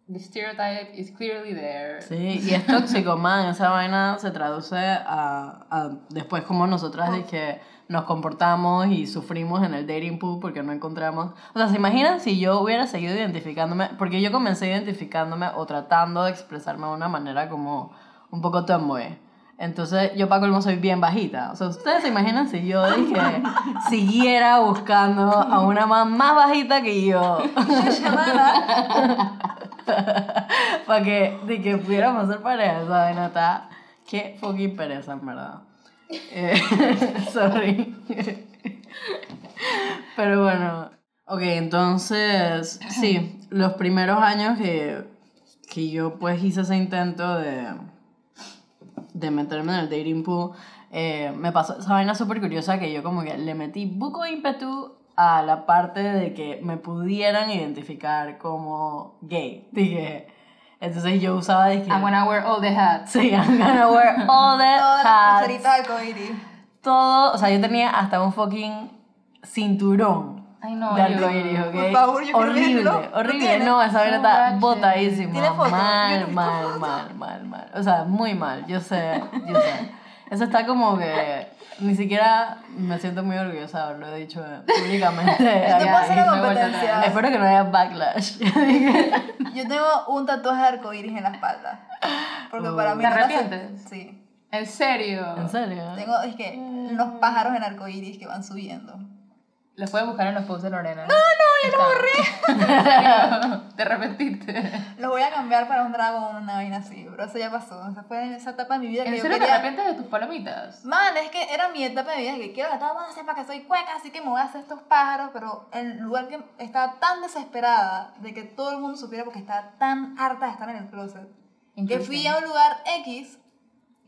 the stereotype is clearly there. Sí, y es tóxico, man. Esa vaina se traduce a, a después como nosotras de que nos comportamos y sufrimos en el dating pool porque no encontramos... O sea, ¿se imaginan si yo hubiera seguido identificándome? Porque yo comencé identificándome o tratando de expresarme de una manera como un poco tomboy. Entonces, yo para colmo soy bien bajita. O sea, ustedes se imaginan si yo dije, siguiera buscando a una más, más bajita que yo. para que, de que pudiéramos ser pareja, vaina está... Qué fucking pereza, en verdad. Eh, sorry. Pero bueno. Ok, entonces, sí, los primeros años que, que yo pues hice ese intento de, de meterme en el dating pool, eh, me pasó esa vaina súper curiosa que yo como que le metí buco ímpetu a la parte de que me pudieran identificar como gay. Dije, entonces yo usaba de que... I'm gonna wear all the hats. Sí, I'm gonna wear all the Todas las hats. Todo, o sea, yo tenía hasta un fucking cinturón Ay, no, de yo- ¿ok? Por favor, yo quiero horrible, verlo. ¿Lo horrible. No, esa No, está bache. botadísima. ¿Tiene foto? Mal, mal, mal, mal, mal. O sea, muy mal, yo sé, yo sé. Eso está como que ni siquiera me siento muy orgullosa de haberlo dicho públicamente. Yo te puedo hacer una competencia. Espero que no haya backlash. Yo tengo un tatuaje de arcoíris en la espalda. Porque Oh. para mí ¿Te arrepientes? Sí. ¿En serio? ¿En serio? Tengo, es que, unos pájaros en arcoíris que van subiendo. Los puedes buscar en los posts de Lorena. No, no, ya lo borré. ¿En? ¿Te arrepentiste? Los voy a cambiar para un dragón, una vaina así, pero eso ya pasó. Esa fue esa etapa de mi vida que ¿En yo serio te quería... arrepientes de tus palomitas? Man, es que era mi etapa de vida que quiero que todo el mundo sepa que soy cueca, así que me voy a hacer estos pájaros, pero en lugar que estaba tan desesperada de que todo el mundo supiera porque estaba tan harta de estar en el closet, que fui a un lugar X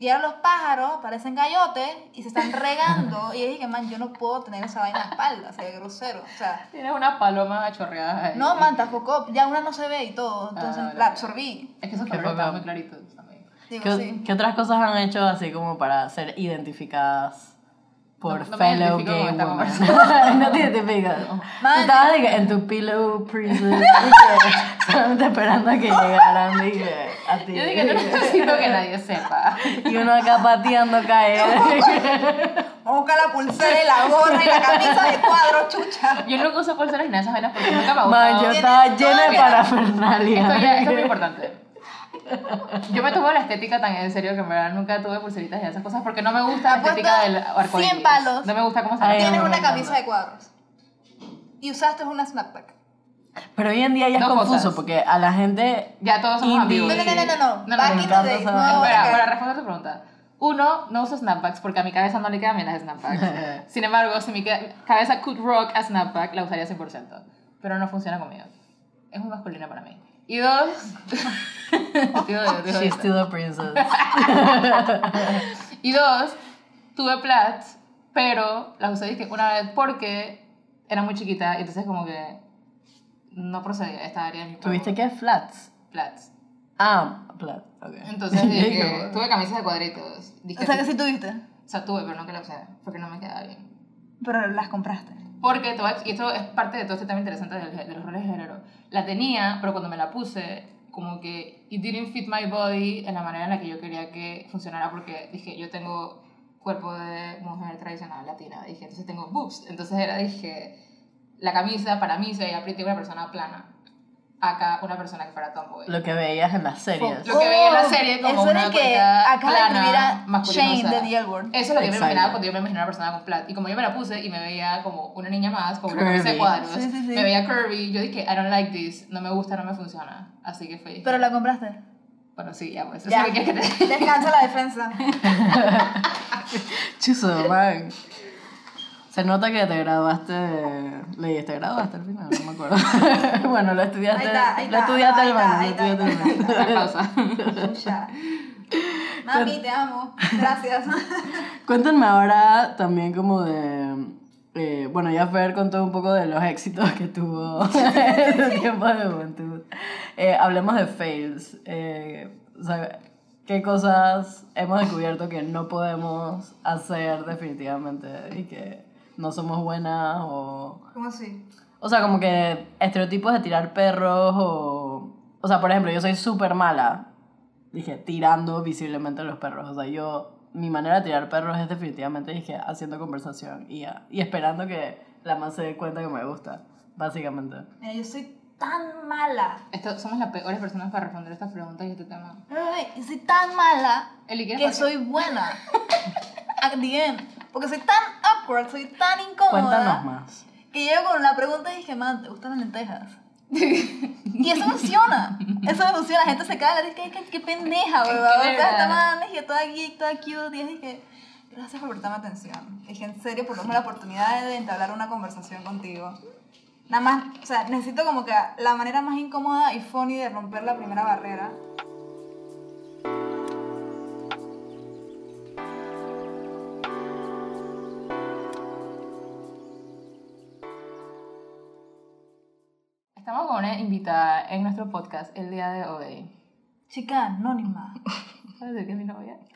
y ahora los pájaros parecen gallotes y se están regando y yo dije, man, yo no puedo tener esa vaina en la espalda, sería grosero, o sea... Tienes una paloma chorreada ahí. No, man, tampoco, ya una no se ve y todo, entonces Ah, vale, la absorbí. Es que esos colores muy claritos también. Digo, ¿Qué, sí. qué otras cosas han hecho así como para ser identificadas por No- no fellow gay conversación. no te identificas. Man, Tú estabas en tu pillow prison, solamente esperando a que llegaran dije, a ti. Yo dije, no necesito que nadie sepa. Y uno acá pateando caer. Vamos a buscar la pulsera y la gorra y la camisa de cuadro, chucha. Yo nunca uso pulseras ni esas vainas porque nunca me ha Man, gustado. yo estaba llena de parafernalia. Esto, esto es muy importante. Yo me tomo la estética tan en serio que en verdad nunca tuve pulseritas y esas cosas porque no me gusta la Te estética del arcoíris. 100 palos. No me gusta cómo se Ay, ve. Tienes no, una camisa de cuadros. Y usaste una snapback. Pero hoy en día ya es Dos confuso cosas. porque a la gente Ya todos somos Indie. amigos. No, no, no, no, no. No, no, Back no, in no, the days. no, No, no, Espera, para responder tu pregunta. Uno, no uso snapbacks porque a mi cabeza no le quedan bien las snapbacks. Sin embargo, si mi cabeza could rock a snapback, la usaría 100%. Pero no funciona conmigo. Es muy masculina para mí. Y dos... Tío, tío, tío, she's still a princess. Y dos, tuve plats, pero las usé dizque, una vez porque era muy chiquita y entonces como que no procedía esta área de mi. ¿Tuviste qué? Flats. Plats. Ah, flats, ok. Entonces dije, tuve camisas de cuadritos. Dije, O sea que sí- sí tuviste. o sea, tuve, pero no que la usé, porque no me quedaba bien. Pero las compraste. Porque, a- y esto es parte de todo este tema interesante del- de, los roles de género. La tenía, pero cuando me la puse, como que it didn't fit my body en la manera en la que yo quería que funcionara, porque dije, yo tengo cuerpo de mujer tradicional latina, dije, entonces tengo boobs. Entonces era, dije, la camisa para mí se veía pretty una persona plana. Acá una persona que fuera tomboy. Lo que veías en las series. Lo que veía en la serie como Oh, Eso una que de plana. Shane de The L Word. Eso es lo que yo me Exacto. imaginaba cuando yo me imaginaba una persona con plat. Y como yo me la puse y me veía como una niña más, con una camisa de cuadros, Sí, sí, sí. me veía curvy, yo dije, I don't like this, no me gusta, no me funciona. Así que fue. Pero la compraste. Bueno, sí, ya pues. Eso Ya. es lo que te Descansa la defensa. Chuzo, man. Se nota que te graduaste de... Leí, ¿te graduaste al final? No me acuerdo. bueno, lo estudiaste, Ahí está, ahí lo está, estudiaste al lo estudiaste. Chucha. Mami, te amo. Gracias. Cuéntenme ahora también como de... eh, bueno, ya Fer contó un poco de los éxitos que tuvo en su tiempo de juventud. Eh, hablemos de fails. Eh, o sea, ¿Qué cosas hemos descubierto que no podemos hacer definitivamente y que no somos buenas o... ¿Cómo así? O sea, como que estereotipos de tirar perros o O sea, por ejemplo, yo soy súper mala, dije, tirando visiblemente a los perros. O sea, yo. Mi manera de tirar perros es definitivamente, dije, haciendo conversación y, y esperando que la más se dé cuenta que me gusta, básicamente. Mira, yo soy tan mala. Esto, somos las peores personas para responder estas preguntas y este tema. Ay, soy tan mala Eli, ¿quieres que soy buena. At the end. Porque soy tan awkward, soy tan incómoda. Cuéntanos más. Que llego con la pregunta y dije, man, ¿te gustan las lentejas? y eso funciona. Eso funciona. La gente se caga dice, ¿qué, qué pendeja, Qué weón. O sea, esta man, dije, toda geek, toda cute. Y dije, gracias por prestarme atención. Dije, en serio, por darme la oportunidad de entablar una conversación contigo. Nada más, o sea, necesito como que la manera más incómoda y funny de romper la primera barrera. Una invitada en nuestro podcast el día de hoy. Chica anónima. ¿Sabes de qué es mi novia?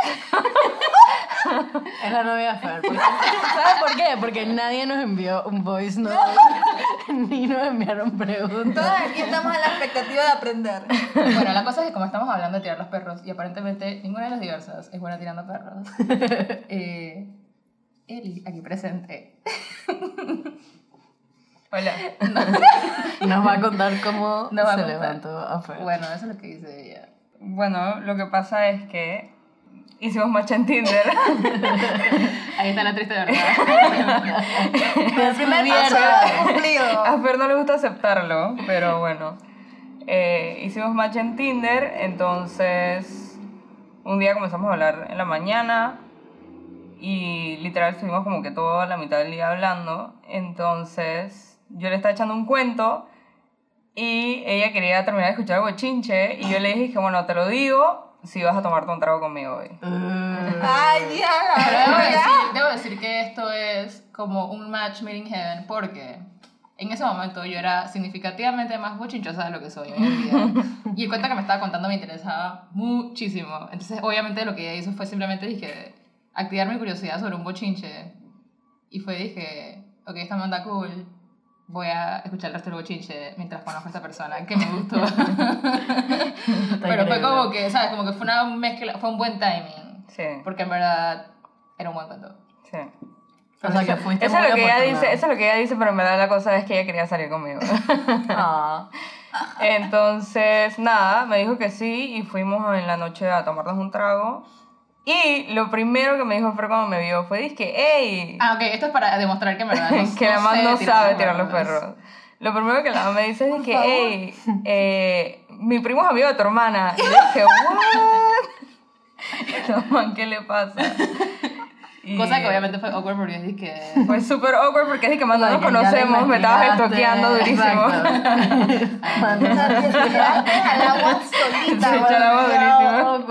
Es la novia de Fer. porque- ¿Sabes por qué? Porque nadie nos envió un voice note, ni nos enviaron preguntas. Todas aquí estamos en la expectativa de aprender. Bueno, la cosa es que como estamos hablando de tirar los perros y aparentemente ninguna de las diversas es buena tirando perros, eh, Eli, aquí presente. Hola. Nos va a contar cómo Nos se levantó a Fer. Bueno, eso es lo que dice ella. Bueno, lo que pasa es que hicimos match en Tinder. Ahí está la triste verdad. El primer paso cumplido. A Fer no le gusta aceptarlo, pero bueno. Eh, hicimos match en Tinder, entonces un día comenzamos a hablar en la mañana y literal estuvimos como que toda la mitad del día hablando. Entonces yo le estaba echando un cuento y ella quería terminar de escuchar bochinche y yo le dije que bueno, te lo digo si vas a tomarte un trago conmigo hoy. Uh, Ay, ya, Pero la debo decir, debo decir que esto es como un match made in heaven porque en ese momento yo era significativamente más bochinchosa de lo que soy hoy en día. Y el cuento que me estaba contando me interesaba muchísimo. Entonces, obviamente, lo que ella hizo fue simplemente dije, activar mi curiosidad sobre un bochinche. Y fue, dije, ok, esta manda cool. Voy a escuchar el resto del bochinche mientras conozco a esta persona que me gustó. Pero fue como que, ¿sabes? Como que fue una mezcla, fue un buen timing. Sí, Porque en verdad era un buen cuento. sí. o sea que fuiste Eso es, lo que ella dice, eso es lo que ella dice, pero en verdad la cosa es que ella quería salir conmigo. Ah, Entonces, nada, me dijo que sí y fuimos en la noche a tomarnos un trago. Y lo primero que me dijo Fer cuando me vio fue, dizque, ¡Ey! Ah, ok, esto es para demostrar que en verdad no, que la mamá sé no sabe tirar los perros. Lo primero que la mamá me dice es que, favor. ¡Ey! eh, mi primo es amigo de tu hermana. Y le dije, ¿what? Man, ¿qué le pasa? Y Cosa que obviamente fue awkward porque es que... Fue súper awkward porque es que más no nos conocemos, me estabas estoqueando durísimo. tiraste al agua solita, Se echó el agua durísimo.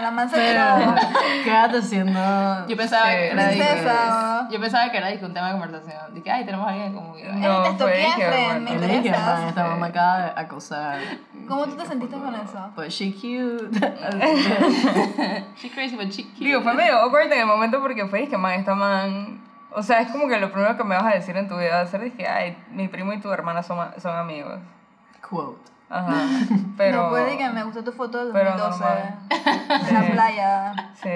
La tiraron, la man se Pero, quédate siendo... Yo pensaba que era princesa. Yo pensaba que era un tema de conversación. Dije, ay, tenemos a alguien como que... No, te que, Fren, me man, esta mamá acaba de acosar. ¿Cómo tú te sentiste con eso? But she cute. She crazy but she cute. Digo, fue medio awkward en el momento porque fue, que man, esta man... O sea, es como que lo primero que me vas a decir en tu vida va a ser, dije, ay, mi primo y tu hermana son, son amigos. Quote. Ajá, pero... Después de que me gustó tu foto del pero 2012 normal. en la playa. Sí.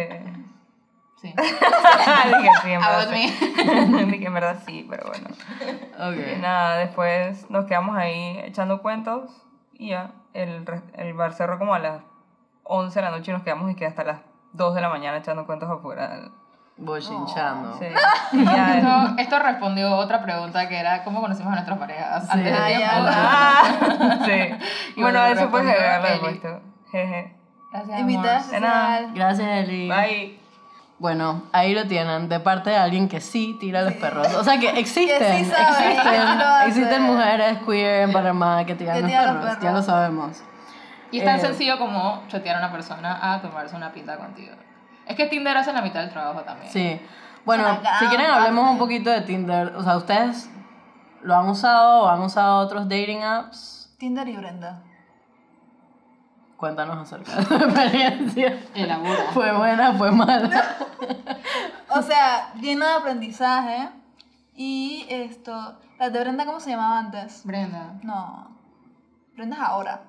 Sí. dije, sí, en verdad. Sí. dije, en verdad sí, pero bueno. Y Ok. nada, después nos quedamos ahí echando cuentos y ya, el, el bar cerró como a las 11 de la noche y nos quedamos y que hasta las 2 de la mañana echando cuentos afuera. Bochinchando. Sí. Y ya, Esto, esto respondió otra pregunta que era ¿cómo conocimos a nuestras parejas? Sí. Antes de Ay, tiempo. Ah, sí. Y Bueno, bueno, eso haberlo Eli. puesto. Jeje. Gracias. Gracias, Eli. Bye. Bueno, ahí lo tienen, de parte de alguien que sí tira a los perros. O sea que existen, Que sí sabe, sí existen, existen mujeres queer en Panamá que tiran Que los perros, los ya perros. lo sabemos. Y es tan Eh. sencillo como chotear a una persona a tomarse una pinta contigo. Es que Tinder hace la mitad del trabajo también. Sí. Bueno, si quieren hablemos un poquito de Tinder. O sea, ¿ustedes lo han usado o han usado otros dating apps? Tinder y Brenda. Cuéntanos acerca de tu experiencia. Elabora. ¿Fue buena, fue mala? O sea, lleno de aprendizaje. Y esto. ¿La de Brenda cómo se llamaba antes? Brenda. No. Brenda es ahora.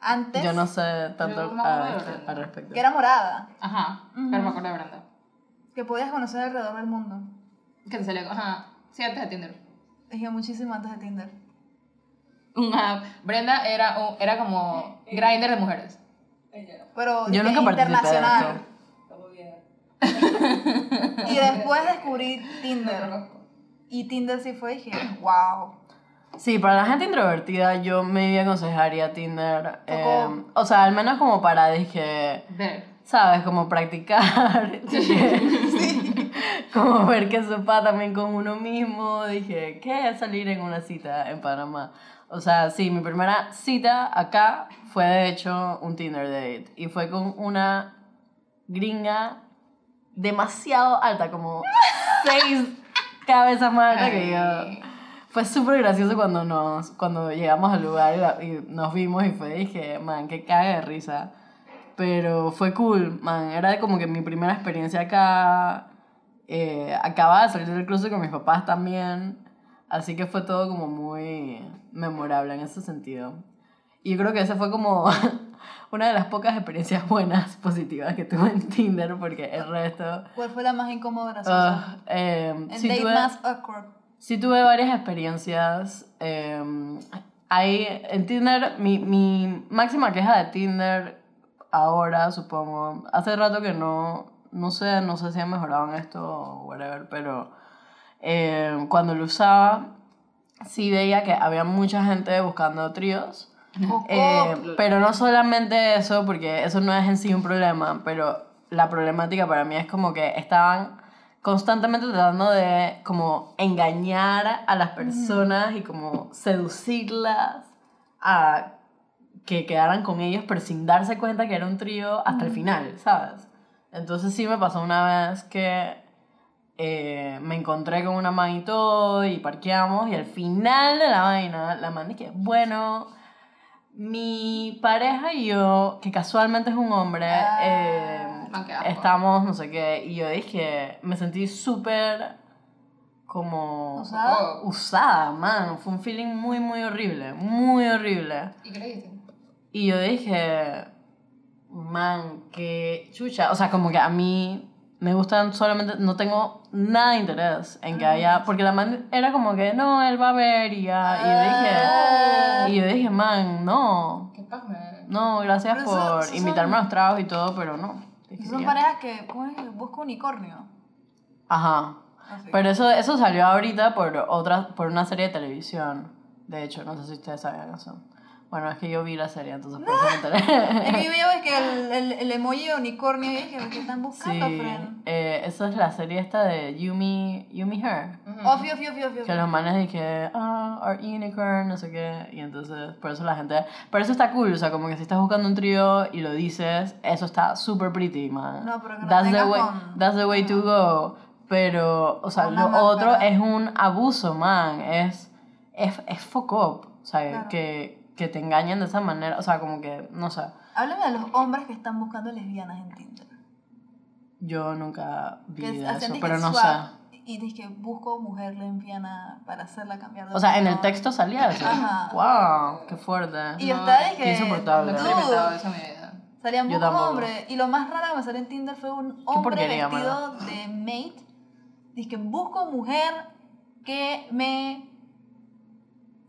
Antes, Yo no sé tanto a- Brenda. al respecto. que era morada, Ajá, pero me acuerdo de Brenda. que podías conocer alrededor del mundo. Que te salía, ajá, sí, antes de Tinder. Dije muchísimo antes de Tinder. Ajá, Brenda era, un- era como grinder de mujeres. Pero Yo nunca internacional. Y después descubrí Tinder. Y Tinder sí fue, dije, wow. Sí, para la gente introvertida yo me aconsejaría Tinder. Eh, o sea, al menos como para, dije, Ver. ¿sabes? Como practicar. dije, como ver que sopa también con uno mismo. Dije, ¿qué es salir en una cita en Panamá? O sea, sí, mi primera cita acá fue de hecho un Tinder date. Y fue con una gringa demasiado alta, como seis cabezas más alta que yo. Fue súper gracioso cuando, nos, cuando llegamos al lugar y, nos vimos y fue, dije, man, qué caga de risa. Pero fue cool, man. Era como que mi primera experiencia acá. Eh, acababa de salir del cruce con mis papás también. Así que fue todo como muy memorable en ese sentido. Y yo creo que esa fue como una de las pocas experiencias buenas, positivas que tuve en Tinder, porque el resto... ¿Cuál fue la más incómoda ah, eh, El sí date tuve- más awkward. Sí tuve varias experiencias. eh, hay, en Tinder, mi, mi máxima queja de Tinder ahora, supongo, hace rato que no, no sé, no sé si han mejorado en esto o whatever, pero eh, cuando lo usaba, sí veía que había mucha gente buscando tríos. Eh, pero no solamente eso, porque eso no es en sí un problema, pero la problemática para mí es como que estaban constantemente tratando de como engañar a las personas y como seducirlas a que quedaran con ellos, pero sin darse cuenta que era un trío hasta el final, ¿sabes? Entonces sí me pasó una vez que eh, me encontré con una man y todo y parqueamos y al final de la vaina la man dije, bueno, mi pareja y yo, que casualmente es un hombre, Ah, eh, asco. Estamos, no sé qué, y yo dije, me sentí súper como ¿Usada? Usada, man, fue un feeling muy, muy horrible, muy horrible. ¿Y qué le dijiste? Y yo dije, man, que chucha. O sea, como que a mí me gustan solamente, no tengo nada de interés en que haya, porque la man era como que, no, él va a ver y ya. Y yo Ah. dije, y yo dije, man, no, ¿Qué pasa? no, gracias por invitarme a los tragos y todo, pero no. Son parejas que, Busca unicornio. Ajá. Así. Pero eso, eso salió ahorita por, otra, por una serie de televisión. De hecho, no sé si ustedes sabían eso. Bueno, es que yo vi la serie, entonces por eso me enteré. El que veo es que el, el, el emoji de unicornio y dije, ¿qué están buscando, Sí, friend? eh, esa es la serie esta de Yumi, Yumi Her. Ujú. Obvio, obvio, obvio, obvio. Que los manes dije, ah, our unicorn, no sé qué. Y entonces, por eso la gente. Pero eso está cool, o sea, como que si estás buscando un trío y lo dices, eso está super pretty, man. No, pero que no that's, the way, con- that's the way to go. Pero, o sea, Una lo otro es un abuso, man. Es, es, es fuck up. O sea, Claro. que, que te engañen de esa manera. O sea, como que, no sé. Háblame de los hombres que están buscando lesbianas en Tinder. Yo nunca vi Que de eso, pero no sé. Y dije, busco mujer lesbiana para hacerla cambiar de O sea, en el texto salía eso. Ajá. ¡Wow! ¡Qué fuerte! Y No, estaba, qué dije, Qué insoportable. No experimentado eso en mi vida. Salían tampoco. hombres. Y lo más raro que me salió en Tinder fue un hombre vestido de mate. Dice que busco mujer que me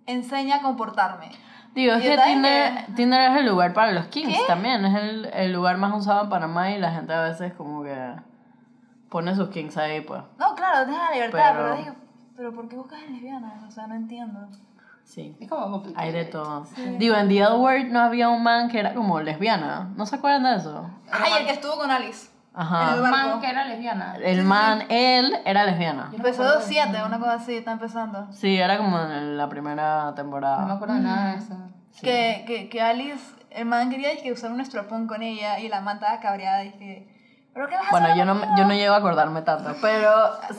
enseña a comportarme. Digo, es que Tinder, que- Tinder es el lugar para los kings ¿Qué? también. Es el, el lugar más usado en Panamá y la gente a veces como que pone sus kings ahí, pues. No, claro, deja la libertad, pero, Pero- dije, pero ¿por qué buscas lesbianas? O sea, no entiendo. Sí. Es como complicado. Hay de todo. Digo, en The L Word no había un man que era como lesbiana. ¿No se acuerdan de eso? Ay, el que estuvo con Alice. Ajá. El man que era lesbiana. El man, él, era lesbiana. Episodio 7, una cosa así, está empezando. Sí, era como en la primera No me temporada. acuerdo de nada de eso. Que, que, que Alice, el man quería dizque, usar un estropón con ella y la man estaba cabreada. Dije, ¿pero qué vas a Bueno, hacer? yo no, me- yo no llego a acordarme tanto, pero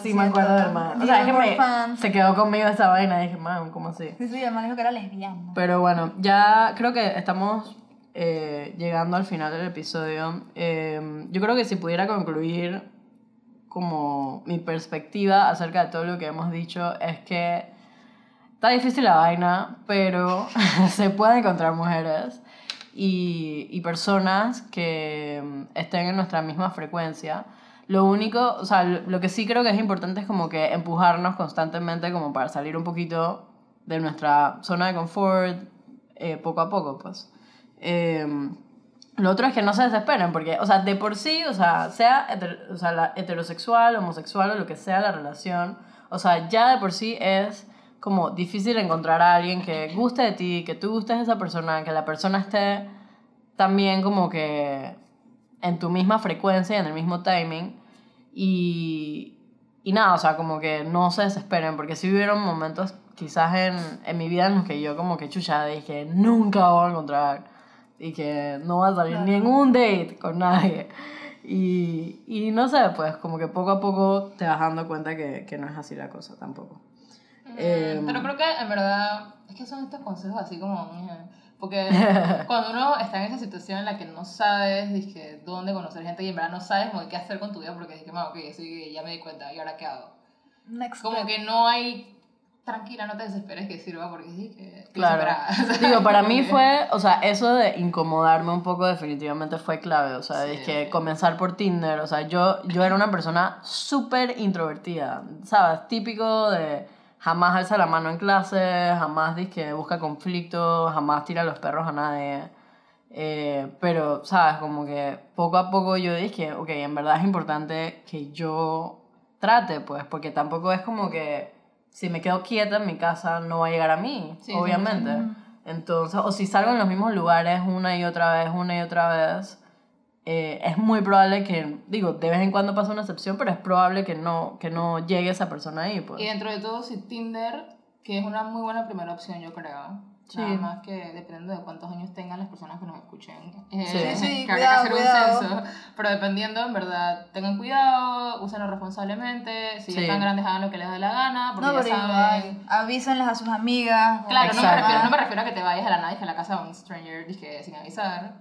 sí me acuerdo del man. O sea, es que me, fan. se quedó conmigo esa vaina y dije, man, ¿cómo así? Sí, sí, el man dijo que era lesbiana. Pero bueno, ya creo que estamos eh, llegando al final del episodio. Eh, yo creo que si pudiera concluir como mi perspectiva acerca de todo lo que hemos dicho es que está difícil la vaina, pero se pueden encontrar mujeres y, y personas que mm, estén en nuestra misma frecuencia. Lo único, o sea, lo que sí creo que es importante es como que empujarnos constantemente como para salir un poquito de nuestra zona de confort eh, poco a poco, pues. Em, lo otro es que no se desesperen, porque, o sea, de por sí, o sea, sea heter- o sea, la heterosexual, homosexual o lo que sea la relación, o sea, ya de por sí es como difícil encontrar a alguien que guste de ti, que tú gustes de esa persona, que la persona esté también como que en tu misma frecuencia y en el mismo timing. Y, y nada, o sea, como que no se desesperen, porque sí hubieron momentos quizás en, en mi vida en los que yo como que chucha dije, nunca voy a encontrar y que no va a salir ni en un date con nadie. Y, y no sé, pues como que poco a poco te vas dando cuenta que, que no es así la cosa tampoco. Em, Pero creo que en verdad es que son estos consejos así como... mija, Porque cuando uno está en esa situación en la que no sabes dije, dónde conocer gente y en verdad no sabes qué hacer con tu vida porque dije, ok, sí, ya me di cuenta, ¿y ahora qué hago? Next Como step. que no hay... Tranquila, no te desesperes que sirva porque sí que... Claro. Digo, para mí fue, o sea, eso de incomodarme un poco definitivamente fue clave, o sea, Sí, es que comenzar por Tinder, o sea, yo, yo era una persona súper introvertida, ¿sabes? Típico de jamás alza la mano en clase, jamás que busca conflicto, jamás tira los perros a nadie. Eh, pero, ¿sabes? Como que poco a poco yo dije, ok, en verdad es importante que yo trate, pues, porque tampoco es como que si me quedo quieta en mi casa no va a llegar a mí, Sí, obviamente. 100%. Entonces, o si salgo en los mismos lugares una y otra vez, una y otra vez, eh, es muy probable que, digo, de vez en cuando pasa una excepción, pero es probable que no, que no llegue esa persona ahí, pues. Y dentro de todo, si Tinder, que es una muy buena primera opción, yo creo. Sí. Nada más que dependiendo de cuántos años tengan las personas que nos escuchen. Eh, Sí. Sí, sí, que habría que hacer cuidado, un censo. Pero dependiendo, en verdad, tengan cuidado, úsenlo responsablemente. Si ya Sí. están grandes, hagan lo que les dé la gana. Porque No, ya pero saben. igual, avísenles a sus amigas. Claro, no me, refiero, no me refiero a que te vayas a la nada y a la casa de un stranger dije, sin avisar,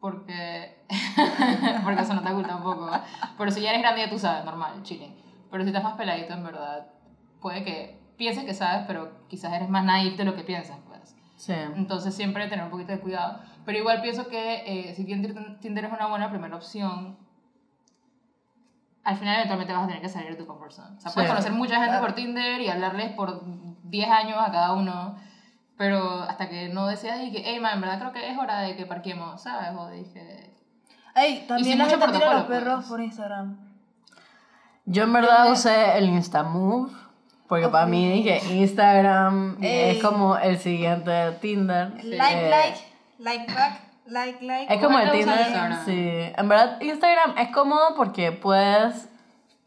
porque, porque eso no te gusta un poco. Pero si ya eres grande ya tú sabes, normal, chilling. Pero si estás más peladito, en verdad, puede que pienses que sabes, pero quizás eres más naive de lo que piensas. Sí. Entonces siempre tener un poquito de cuidado. Pero igual pienso que eh, si bien Tinder es una buena primera opción, al final eventualmente vas a tener que salir de tu comfort zone. O sea, puedes Sí. conocer mucha gente Claro. por Tinder y hablarles por 10 años a cada uno, pero hasta que no decidas y que, hey, man, en verdad creo que es hora de que parquemos, ¿sabes? O dije... Ey, también la gente tira los perros pues. por Instagram. Yo en verdad usé el Instamove, porque para mí dije Instagram Ey. es como el siguiente Tinder. Like, Eh, like, like back, like, like. Es como el Tinder. Instagram. Sí. En verdad, Instagram es cómodo porque puedes.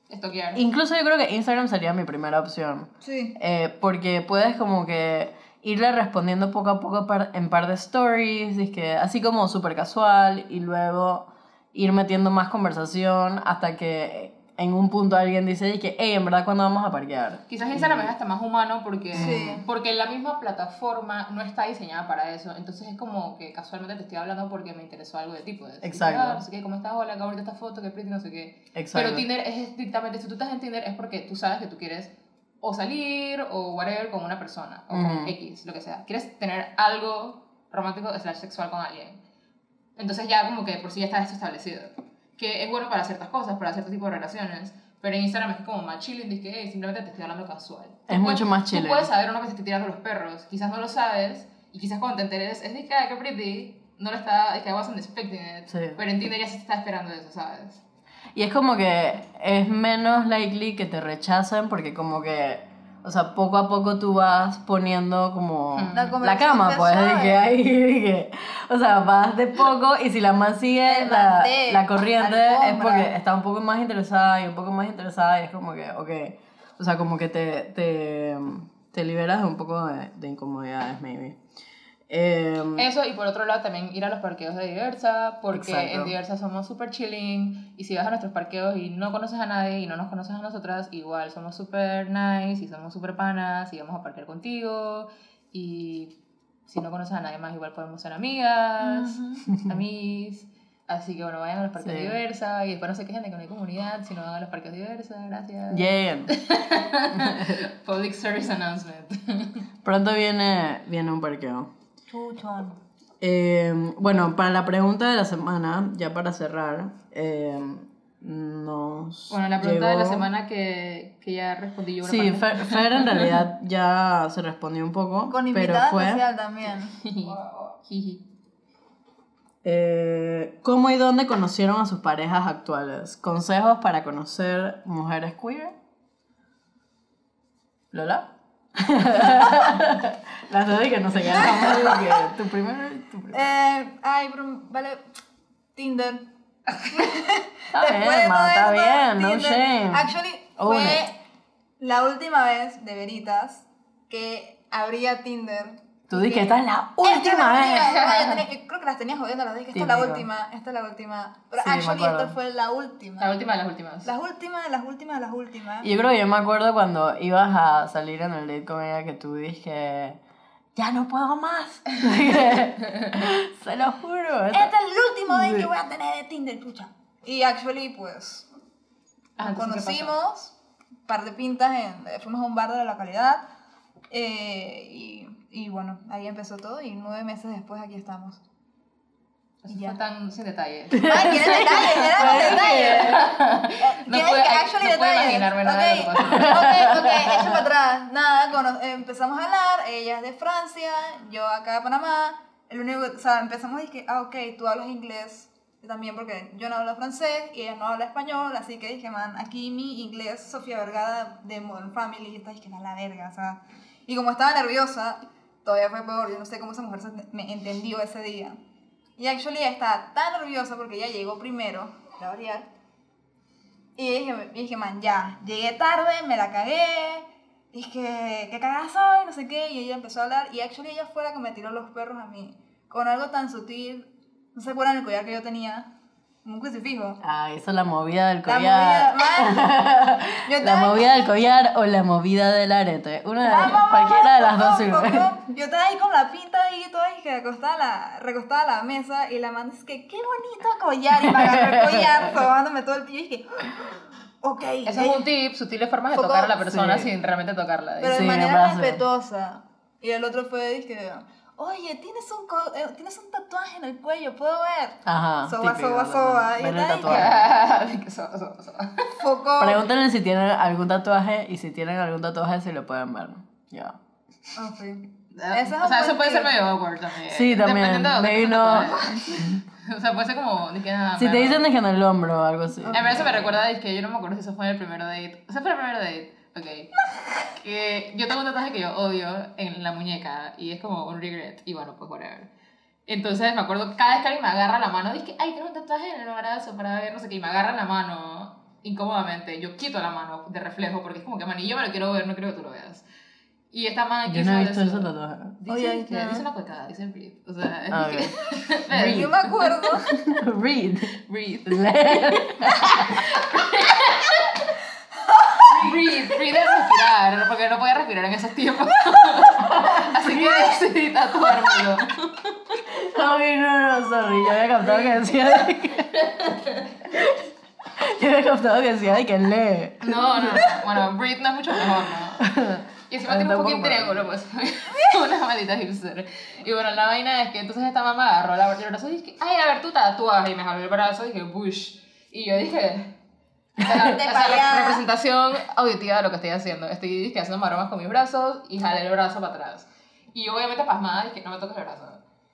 Estoquear. Incluso yo creo que Instagram sería mi primera opción. Sí. Eh, porque puedes como que irle respondiendo poco a poco en par de stories, y es que así como súper casual, y luego ir metiendo más conversación hasta que en un punto alguien dice que, hey, en verdad, ¿cuándo vamos a parquear? Quizás Instagram es hasta más humano porque, Sí. porque la misma plataforma no está diseñada para eso. Entonces es como que casualmente te estoy hablando porque me interesó algo de ti. Pues. Exacto. Ah, no sé qué, ¿cómo estás? Hola, qué bonita esta foto, qué pretty, no sé qué. Exacto. Pero Tinder es estrictamente, si tú estás en Tinder es porque tú sabes que tú quieres o salir o whatever con una persona o con. X, lo que sea. Quieres tener algo romántico slash sexual con alguien. Entonces ya como que por sí ya está esto establecido. Que es bueno para ciertas cosas, para cierto tipo de relaciones. Pero en Instagram es como más chilling, que "Hey, simplemente te estoy hablando casual. Es Tú mucho puedes- más Tú chilling. puedes saber uno que se esté tirando los perros, quizás no lo sabes, y quizás cuando te enteres es de que, "Ay, qué pretty, no lo está, es que I wasn't expecting it. Sí. Pero en Tinder ya se está esperando eso, ¿sabes? Y es como que es menos likely que te rechacen porque como que, o sea, poco a poco tú vas poniendo como Hmm. La la, cama, pues, de que hay, de que, o sea, vas de poco y si la más sigue la, la corriente es alfombra. porque está un poco más interesada y un poco más interesada y es como que, ok, o sea, como que te, te, te liberas de un poco de, de incomodidades, maybe. Em, Eso, y por otro lado también ir a los parqueos de Diversa, porque Exacto. en Diversa somos súper chilling, y si vas a nuestros parqueos y no conoces a nadie y no nos conoces a nosotras, igual somos súper nice y somos súper panas y vamos a parquear contigo, y si no conoces a nadie más, igual podemos ser amigas, amigos. Así que bueno, vayan a los parques Sí. diversa y después no se quejen de que no hay comunidad, sino van a los parques diversa, gracias. Yeah. Public service announcement. Pronto viene, viene un parqueo. Chuchón. Eh, bueno, para la pregunta de la semana, ya para cerrar, eh, nos. Bueno, la pregunta de la semana que, que ya respondí yo. una Sí, parte. Fer, Fer en realidad ya se respondió un poco, Con pero invitada fue especial también. Eh, ¿cómo y dónde conocieron a sus parejas actuales? Consejos para conocer mujeres queer. ¿Lola? Las dos que no se quedan que tu primero tu primero. Eh, ay, bro, vale. Tinder. Está Después de bien, ma, está bien, no Tinder. shame. Actually, Own fue it. la última vez, de veritas, que abría Tinder. Tú Y di que que, esta es la "Esta es última la vez. última". Yo tenía- creo que las tenía jodiendo, las dije, esta es la última, esta es la última. Pero Sí, actually, acuerdo. esta fue la última. La última de las últimas. Las últimas, las últimas, las últimas. Y yo creo que yo me acuerdo cuando ibas a salir en el date con ella que tú dijiste, ya no puedo más. Se lo juro. Este es el último date Sí. que voy a tener de Tinder, pucha. Y actually, pues, Ah, entonces, ¿qué pasó? conocimos, un par de pintas, en, fuimos a un bar de la localidad eh, y, y bueno, ahí empezó todo y nueve meses después aquí estamos. Eso Y fue ya. tan sin detalles. ¡Ay, quieren detalles! ¡Eran detalles! Eh, No ¿Quieren puedo- que actually no puedo detalles? imaginarme nada de lo que pasó. ok, ok, echa para atrás. Nada, eh, empezamos a hablar, ella es de Francia, yo acá de Panamá. El único, o sea, empezamos y dije, ah, ok, tú hablas inglés. También, porque yo no hablo francés y ella no habla español, así que dije, man, aquí mi inglés, Sofía Vergara de Modern Family, y esta dije, la verga, o sea. Y como estaba nerviosa, todavía fue peor, yo no sé cómo esa mujer se me entendió ese día. Y actually ella estaba tan nerviosa porque ella llegó primero, la variar. Y dije, dije, man, ya, llegué tarde, me la cagué. Dije, ¿qué cagada soy? No sé qué. Y ella empezó a hablar. Y actually ella fue la que me tiró los perros a mí. Con algo tan sutil. ¿No se acuerdan el collar que yo tenía? Un crucifijo. Ah, esa es la movida del La collar. movida, man. Yo La movida del collar o la movida del arete. Una de Ah, mamá, cualquiera de las dos sirve. Yo estaba ahí con la pinta ahí y todo, y que acostada la, recostada a la mesa, y la manda es que, qué bonito collar, y me agarró el collar, sobándome todo el pie, y dije, ok. Eso es un tip, sutiles formas de tocar a la persona sí. sin realmente tocarla. Pero de manera respetuosa. Y el otro fue, dije, oye, tienes un, co- eh, tienes un tatuaje en el cuello, ¿puedo ver? Ajá. Soba, típico soba, soba. Y Ver tatuaje. Que so- so- so. Foco. Pregúntenle si tienen algún tatuaje y si tienen algún tatuaje si lo pueden ver. Ya. Ah, sí. Ese es o sea, eso puede ser medio awkward también. Sí, también. Dependiendo de dónde Maybe no. O sea, puede ser como. que nada, Si te dicen de que en el hombro o algo así. A mí eso me recuerda, es que yo no me acuerdo si eso fue en el primer date. O sea, fue el primer date. Ok. Que yo tengo un tatuaje que yo odio en la muñeca y es como un regret. Y bueno, pues whatever. Entonces me acuerdo, cada vez que alguien me agarra la mano, dije, ay, tengo un tatuaje en el brazo para ver, no sé qué, y me agarra la mano incómodamente. Yo quito la mano de reflejo porque es como que, man, y yo me lo quiero ver, no quiero que tú lo veas. Y esta man Yo no he visto eso. ese tatuaje. Dice, Oye, que, no. dice una cuecada, dice breathe. O sea, es Ah, que. Yo me acuerdo. Read. breathe. Breathe, breathe es respirar, porque no podía respirar en esos tiempos. Así que decidí tatuármelo. Ay, no, no, sorry. Yo había captado que decía de que... Yo había captado que decía de que lee. No, no, no. Bueno, breathe no es mucho mejor, ¿no? Y encima tiene un fucking para- triángulo, pues. Una maldita hipster. Y bueno, la vaina es que entonces esta mamá agarró la- el brazo y dije, ay, a ver tu tatuaje. Y me jaló el brazo y dije, bush. Y yo dije. O sea, o sea, representación auditiva de lo que estoy haciendo. Estoy dije, haciendo maromas con mis brazos y jalé el brazo para atrás. Y yo obviamente pasmada dije, no me toques el brazo.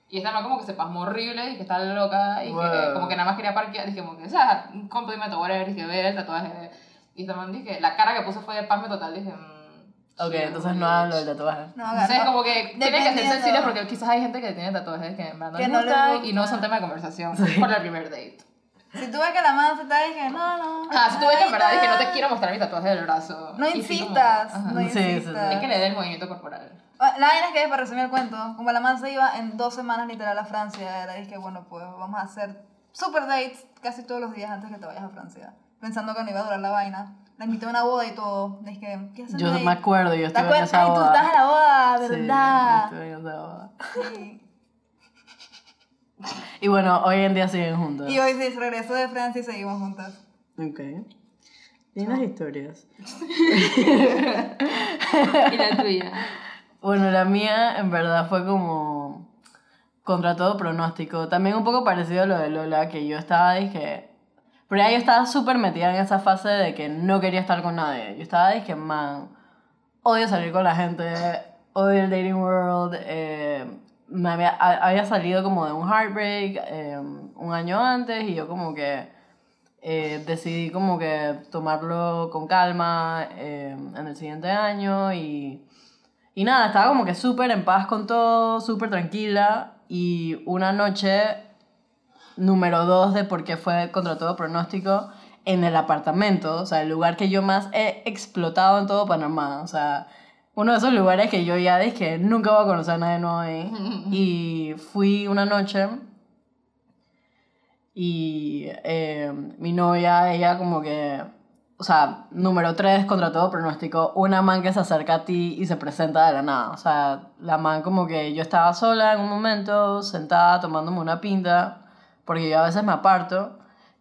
Y esta mamá como que se pasmó horrible y que está loca y que Wow. como que nada más quería parquear. Dije, como que, o sea, un complemento, whatever. Dije, ve el tatuaje. Y esta man dije, la cara que puse fue de pasme total. Dije, mm, Ok, sí, entonces no hagan lo del tatuaje. No, Entonces agarró. como que tienen que ser sensibles porque quizás hay gente que tiene tatuajes que en verdad no Que les no les gustan y no gusta. son tema de conversación por el primer date. Si tú ves que la mano se está, dije, no, no. Ah, si tú ves que en verdad dije, no te quiero mostrar mi tatuaje del brazo. No como- insistas, no insistas. Es que le dé el movimiento corporal. La vaina es que, para resumir el cuento, como la man se iba en dos semanas literal a Francia, era dije, bueno, pues vamos a hacer super dates casi todos los días antes que te vayas a Francia. Pensando que no iba a durar la vaina. La invité a una boda y todo. Dije, ¿qué haces? Yo me acuerdo, yo ¿Te estuve en acuerdas? esa Ay, tú boda. estás en la boda, Sí, yo ¿verdad? estuve en esa boda. Sí. Y bueno, hoy en día siguen juntas. Y hoy sí, regreso de Francia y seguimos juntas. Ok. Lindas historias. ¿Y la tuya? Bueno, la mía en verdad fue como contra todo pronóstico. También un poco parecido a lo de Lola, que yo estaba, dije... Pero ya yo estaba súper metida en esa fase de que no quería estar con nadie. Yo estaba, dije, man, odio salir con la gente, odio el dating world. eh, me había, había salido como de un heartbreak eh, un año antes y yo como que eh, decidí como que tomarlo con calma eh, en el siguiente año y, y nada, estaba como que súper en paz con todo, súper tranquila y una noche número dos de por qué fue contra todo pronóstico en el apartamento, o sea, el lugar que yo más he explotado en todo Panamá, o sea, uno de esos lugares que yo ya dije, nunca voy a conocer a nadie nuevo ahí. Y fui una noche y eh, mi novia, ella como que, o sea, número tres contra todo pronóstico, una man que se acerca a ti y se presenta de la nada. O sea, la man como que yo estaba sola en un momento, sentada tomándome una pinta, porque yo a veces me aparto,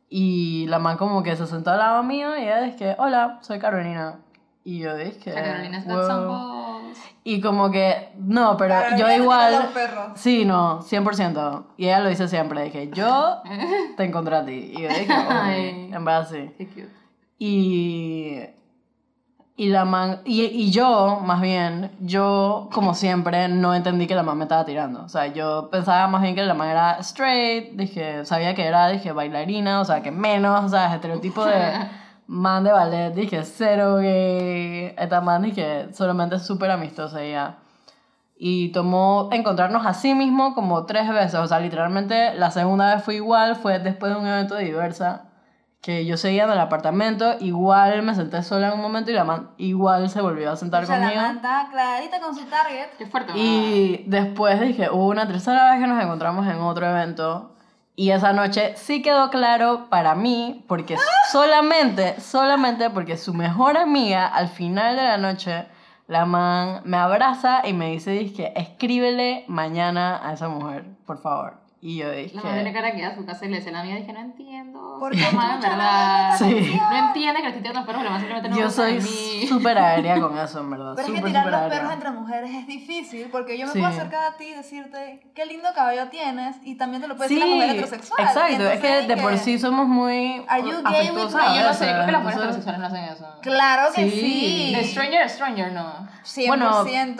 y la man como que se sentó al lado mío y ella dice, hola, soy Carolina. Y yo dije, La Carolina's got "Wow". Y como que, no, pero Carolina yo igual... Sí, no, 100%. Y ella lo dice siempre, dije, yo te encontré a ti. Y yo dije, Ay. En verdad sí. Qué cute. Y, y, la man, y, y yo, más bien, yo, como siempre, no entendí que la man me estaba tirando. O sea, yo pensaba más bien que la man era straight, dije, sabía que era, dije, bailarina, o sea, que menos, o sea, estereotipo de man de ballet, dije, cero gay. Esta man, dije, solamente súper amistosa y ya. Y tomó encontrarnos así mismo como tres veces. O sea, literalmente la segunda vez fue igual, fue después de un evento de diversa. Que yo seguía en el apartamento, igual me senté sola en un momento y la man igual se volvió a sentar O sea, la conmigo. man estaba clarita con su target. Qué fuerte. Y después dije, hubo una tercera vez que nos encontramos en otro evento. Y esa noche sí quedó claro para mí, porque solamente, solamente porque su mejor amiga al final de la noche, la man me abraza y me dice, escríbele mañana a esa mujer, por favor. Y yo dije, La madre tiene cara que a su casa y le decía a la mía, dije, no entiendo. ¿Por qué no verdad. Sí. No entiende que le estoy tirando los perros, la madre simplemente no yo soy súper aérea con eso, en verdad. Pero es que tirar los perros entre mujeres es difícil porque yo me Sí. puedo acercar a ti y decirte qué lindo cabello tienes y también te lo puede Sí, decir la mujer heterosexual. exacto. Y Es que entonces de por sí somos muy Are you gay with me? a yo no sé, creo que las mujeres entonces- heterosexuales no hacen eso. Claro que Sí. sí. De stranger a stranger, no. 100%. Bueno,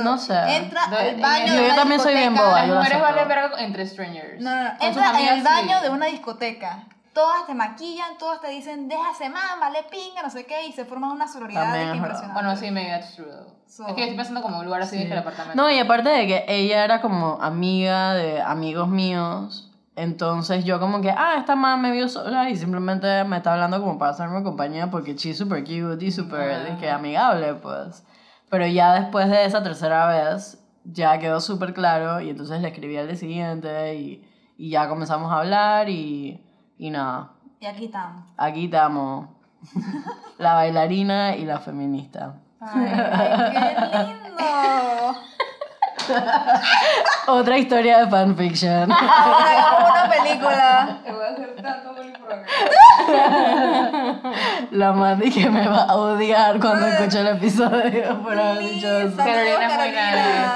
no sé. Entra al baño yo- yo también soy bien boba, Las mujeres valen verga entre strangers. No, sus Entra en el baño sí. de una discoteca. Todas te maquillan, todas te dicen, déjase man, vale pinga, no sé qué, y se forman una sororidad También de que impresionante. Bueno, sí, that's true. So- es que yo estoy pensando como un lugar así, dije el apartamento. No, y aparte de que ella era como amiga de amigos míos, entonces yo como que, ah, esta man me vio sola y simplemente me está hablando como para hacerme compañía porque she's super cute y super Ah. dije, amigable, pues. Pero ya después de esa tercera vez, ya quedó súper claro y entonces le escribí al día siguiente y, y ya comenzamos a hablar y, y nada, Y aquí estamos. aquí estamos. la bailarina y la feminista. Ay, ay, qué lindo. Otra historia de fanfiction. Ahora una película. Te voy a hacer tanto. La Mandy que me va a odiar cuando escuche el episodio por haber dicho eso. Carolina es muy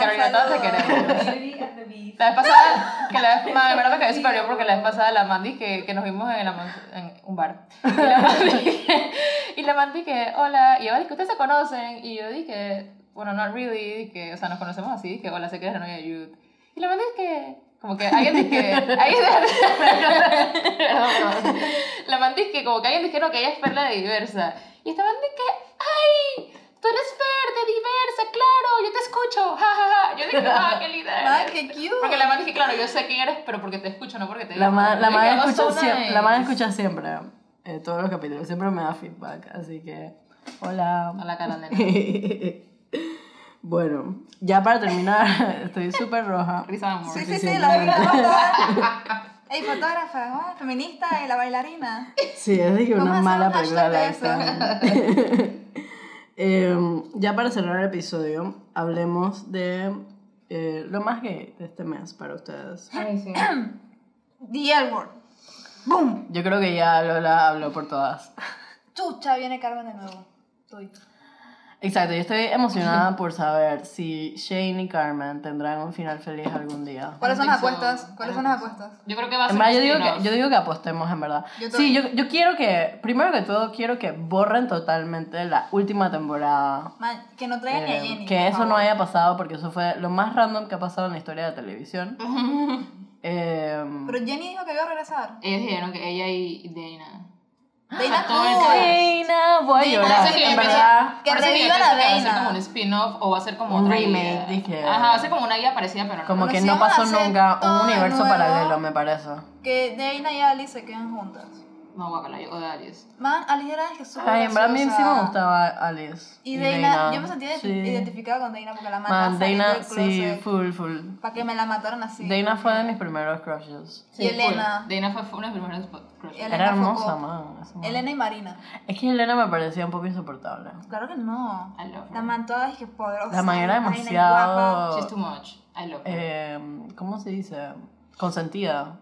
Carolina, todas te queremos. La vez pasada, que la vez, ma, en verdad quedé súper bien porque la vez pasada la Mandy que, que nos vimos en, la, en un bar. Y la Mandy que, y hola, y dice que ustedes se conocen. Y yo dije, bueno, not really, que, o sea, nos conocemos así, que hola, sé que eres la novia de Jude. Y la Mandy que, como que alguien dice que, alguien perdón, perdón. La Mandy es que, como que alguien dice no, que ella es perla de diversa. Y esta Mandy que, ay, tú eres Fer de diversa, claro, yo te escucho, ja, ja, ja. Yo dije, ah, qué linda. Eres". qué cute. Porque la madre dije, claro, yo sé quién eres, pero porque te escucho, no porque te La, digo. ma- la madre "Oh, escucha, so siem- nice". la madre escucha siempre eh, todos los capítulos, siempre me da feedback, así que hola. A la cara, nena. bueno, ya para terminar, estoy súper roja. Risa de amor. Sí, Sí, sí, la fotógrafa. Ey, fotógrafa, ¿no? feminista y la bailarina. Sí, es de que una mala película de hashtag Em, ya para cerrar el episodio, hablemos de eh, lo más gay de este mes para ustedes. Ay, sí. The L Word. ¡Boom! Yo creo que ya Lola habló por todas. Chucha, viene Carmen de nuevo. Estoy. Exacto, yo estoy emocionada por saber si Shane y Carmen tendrán un final feliz algún día. ¿Cuáles son las apuestas? ¿Cuáles son las apuestas? Yo creo que va a En ser verdad, un yo digo, que, yo digo que apostemos, en verdad. Yo sí, yo, yo quiero que, primero que todo, quiero que borren totalmente la última temporada. Man, que no traigan ni a Eh, Jenny. que eso no favor. haya pasado porque eso fue lo más random que ha pasado en la historia de televisión. Em, Pero Jenny dijo que iba a regresar. Ellos dijeron que ella y Dana. Cast. Reina, voy a llorar. En que- verdad, Que Por eso reviva yo la pienso que Va a ser como un spin-off o va a ser como Un otra remake, dije. Ajá, va a ser como una guía parecida, pero no. como que no pasó nunca un universo paralelo, me parece. Que Dana y Alice se quedan juntas. No, guacala, yo odio a Alice. Man, Alice era que súper Ay, en verdad a mí sí me gustaba Alice. Y Dana, yo me sentía sí. identificada con Dana porque la mandaba Man, Dana, sí, full, full. para que me la mataran así. Dana fue de mis primeros crushes. Y Elena. full. Dana fue fue una de las primeras crushes. Elena Era hermosa, man. man. Elena y Marina. Es que Elena me parecía un poco insoportable. Claro que no. I love her. La man toda es que poderosa. La man era es demasiado- guapa. She's too much. I love her. Eh, ¿Cómo se dice? Consentida.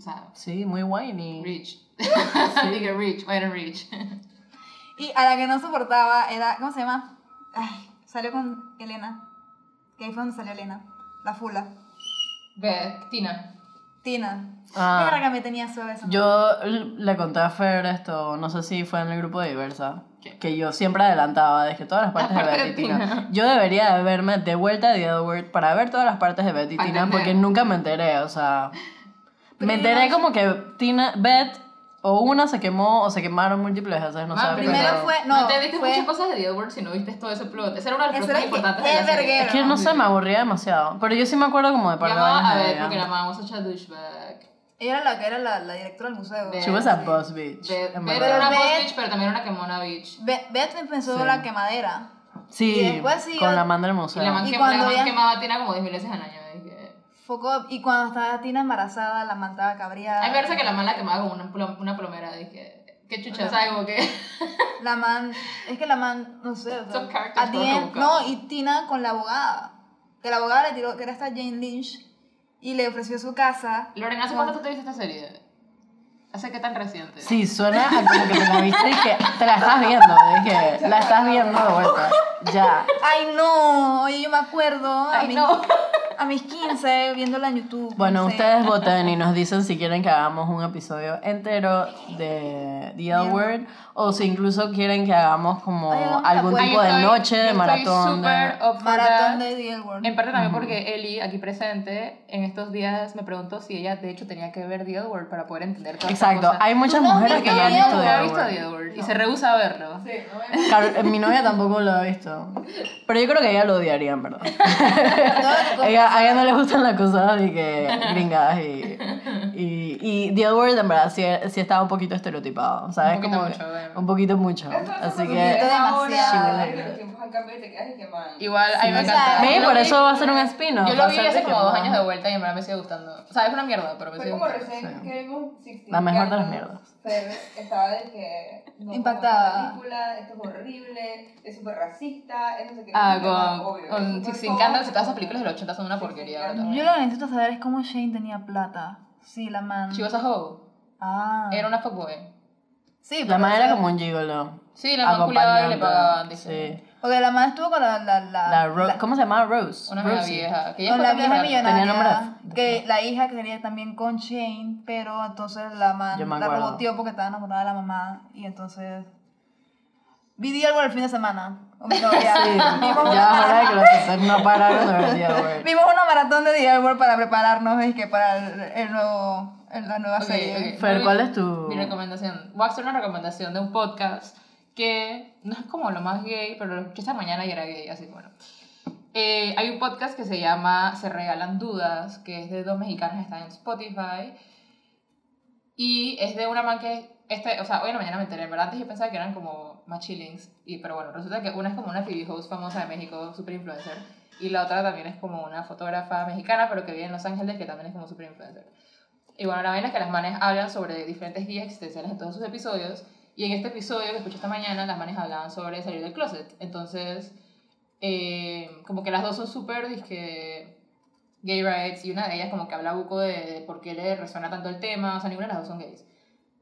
O sea, Sí, muy whiny. rich. Diga rich, white and rich. Y a la que no soportaba era, ¿cómo se llama? Ay, salió con Elena. Que ahí fue donde salió Elena. La fula. Ve, Tina. Tina. Ah. Que me tenía suave esa Yo le conté a Fer esto, no sé si fue en el grupo de Diversa, ¿Qué? que yo siempre adelantaba, de que todas las partes de parte de Betty Tina. Tina. Yo debería de verme de vuelta a The Other World para ver todas las partes de Betty Tina, porque nunca me enteré, o sea... Me enteré como que Tina, Beth, o una se quemó o se quemaron múltiples veces, no sé. Man, Primero pero- fue, No, no, entendiste fue, muchas cosas de The Edward si no viste todo ese plot. Ese era uno de los plots importantes de la serie. Es que no sé, me aburría demasiado. Pero yo sí me acuerdo como de par de a ver porque la mamá was such a douchebag. ella era la que era la, la directora del museo. Ve- She was a Sí. boss bitch. Beth Beth era una Beth- boss bitch, pero también era una quemona bitch. Be- Beth empezó Sí. la quemadera. Sí, Y después siguió- con la man del Y museo. la man, Y que, cuando la man ella- quemaba a Tina como 10 mil veces al año. Dije. Focó, y cuando estaba Tina embarazada, la mandaba cabreada. A mí me parece que la man la quemaba como una, plom- una plomera. Dije, qué chucha, ¿sabes? Como que. La man, es que la man, no sé, o sea, end- rebuscados. no, y Tina con la abogada, que la abogada le tiró, que era esta Jane Lynch, y le ofreció su casa. Lorena, ¿hace con- cuánto tú te viste esta serie? ¿Hace qué tan reciente? Sí, suena a como que te la viste y que te la estás viendo. Es que la estás viendo de vuelta. Ya. Ay, no, oye, yo me acuerdo a, Ay, mis, no. A mis 15 viéndola en YouTube. Bueno, no sé. ustedes voten y nos dicen si quieren que hagamos un episodio entero de The L Word o si incluso quieren que hagamos como Ay, algún tipo de noche de estoy maratón. super de- up for Maratón that. de The L Word. En parte también porque Eli, aquí presente, en estos días me preguntó si ella de hecho tenía que ver The Edward para poder entender todo Exacto, hay muchas mujeres que ya han Ella visto nunca The ha L visto Word. The y se rehúsa a verlo. Claro, mi novia tampoco lo ha visto. Pero yo creo que ella lo odiaría, en verdad. No, ella, a ella no le gustan las cosas de que gringadas y, y, y The L Word en verdad sí, sí estaba un poquito estereotipado, ¿sabes? Un poquito Como mucho, bueno. un poquito mucho. Así que demasiado. y y. Igual, me encanta. Por vi- eso va a ser un spin-off. Yo lo vi hace como dos años de vuelta y en verdad me sigue gustando. O sea, es una mierda, pero me Fue sigue como gustando. recién que vimos 16 La mejor de las mierdas. Estaba de que. No, Impactada. película, esto es horrible, es súper racista, es no sé qué. Ah, con, obvio, con Sixteen Candles y todas esas películas de los 80 son una porquería. Yo lo que necesito saber es cómo Shane tenía plata. Sí, la man. She was a hoe. Ah. Era una fuckboy. Sí, La pero, man era como un gigolo. Sí, la man culiaba y le pagaban, dice. Sí. Porque la man estuvo con la. la, la, La Ro- la- ¿Cómo se llamaba? Rose. Una vieja Rosie. vieja. Que ella con la vieja real. Tenía nombre millonaria. Que la hija quería también con Shane, pero entonces la me la reboteó porque estaba enamorada de la mamá. Y entonces. Vi algo el fin de semana. Mi novia. Sí, Vimos, una ya es hora de maratón, que los que no pararon de ver vimos una maratón de World para prepararnos es que para el, el nuevo, el- la nueva Ok, serie. ok. Fer, ¿cuál es tu...? Mi recomendación. Voy a hacer una recomendación de un podcast que no es como lo más gay, pero lo escuché esta mañana y era gay, así que bueno. Eh, hay un podcast que se llama Se Regalan Dudas, que es de dos mexicanas, está en Spotify. Y es de una man que, este, o sea, hoy en la mañana me enteré, en verdad antes yo pensaba que eran como más chillings, y, pero bueno, resulta que una es como una TV host famosa de México, super influencer, y la otra también es como una fotógrafa mexicana, pero que vive en Los Ángeles, que también es como super influencer. Y bueno, la vaina es que las manes hablan sobre diferentes guías existenciales en todos sus episodios. Y en este episodio que escuché esta mañana, las manes hablaban sobre salir del closet. Entonces, eh, como que las dos son súper, dizque, gay rights y una de ellas como que habla buco de, de por qué le resuena tanto el tema, o sea, ninguna de las dos son gays.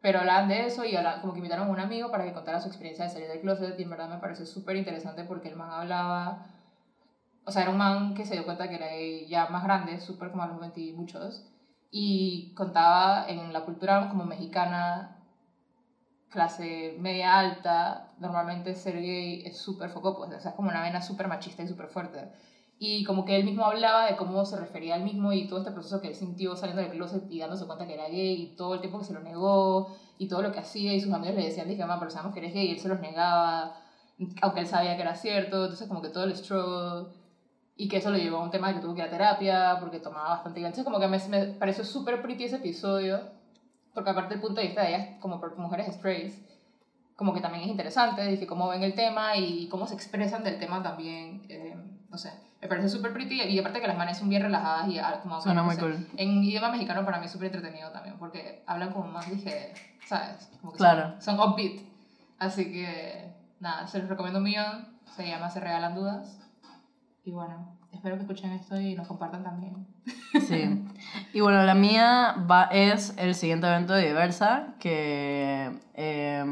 Pero hablaban de eso y hablaban- como que invitaron a un amigo para que contara su experiencia de salir del closet y en verdad me pareció súper interesante porque el man hablaba, o sea, era un man que se dio cuenta que era ya más grande, súper como a los 20 y muchos, y contaba en la cultura como mexicana, clase media alta, normalmente ser gay es súper foco, pues, o sea, es como una vena súper machista y súper fuerte. Y como que él mismo hablaba de cómo se refería a él mismo y todo este proceso que él sintió saliendo del closet y dándose cuenta que era gay y todo el tiempo que se lo negó y todo lo que hacía y sus amigos le decían, dije, mamá, pero sabemos que eres gay y él se los negaba, aunque él sabía que era cierto, entonces como que todo el struggle y que eso lo llevó a un tema de que tuvo que ir a terapia porque tomaba bastante entonces como que me, me pareció súper pretty ese episodio porque aparte el punto de vista de ellas como mujeres strays como que también es interesante dije cómo ven el tema y cómo se expresan del tema también eh, no sé me parece súper pretty y aparte que las manes son bien relajadas y ah, como Suena no muy sé, cool. en idioma mexicano para mí es súper entretenido también porque hablan como más dije sabes como que Claro. son, son upbeat así que nada se los recomiendo un millón se llama se regalan dudas y bueno, espero que escuchen esto y nos compartan también. Sí. Y bueno, la mía va, es el siguiente evento de Diversa, que eh,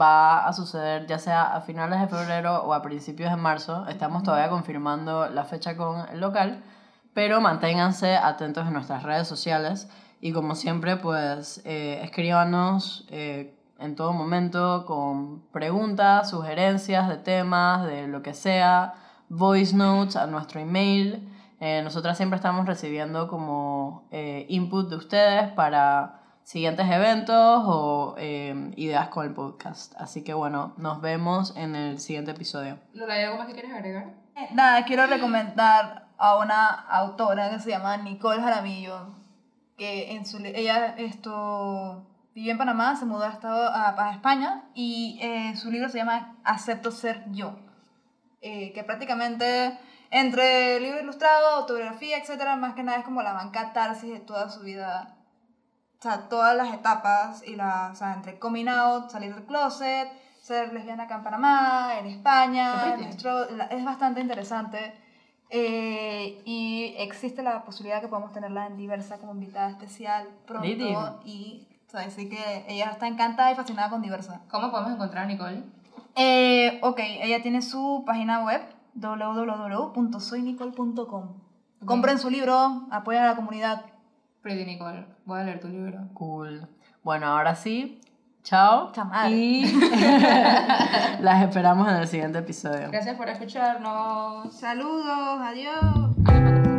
va a suceder ya sea a finales de febrero o a principios de marzo. Estamos todavía confirmando la fecha con el local, pero manténganse atentos en nuestras redes sociales y como siempre, pues eh, escríbanos eh, en todo momento con preguntas, sugerencias de temas, de lo que sea, voice notes a nuestro email. Eh, nosotras siempre estamos recibiendo como eh, input de ustedes para siguientes eventos o eh, ideas con el podcast. Así que bueno, nos vemos en el siguiente episodio. Lola, ¿hay algo más que quieres agregar? Eh, Nada, quiero recomendar a una autora que se llama Nicole Jaramillo, que en su, ella esto, vivió en Panamá, se mudó a, a España y eh, su libro se llama Acepto ser yo, eh, que prácticamente entre libro ilustrado, autobiografía, etcétera, más que nada es como la man catarsis de toda su vida o sea, todas las etapas, y la, o sea, entre coming out, salir del closet, ser lesbiana acá en Panamá, en España, nuestro- la- es bastante interesante. Eh, y existe la posibilidad que podamos tenerla en diversa como invitada especial pronto. Pretty. Y o sea, así que ella está encantada y fascinada con diversa. ¿Cómo podemos encontrar a Nicole? Eh, ok, ella tiene su página web www.soynicole.com. Compren su libro, apoyen a la comunidad. Pretty Nicole, voy a leer tu libro. Cool. Bueno, ahora sí. Chao. Chamar. Y las esperamos en el siguiente episodio. Gracias por escucharnos. Saludos, adiós. Adiós.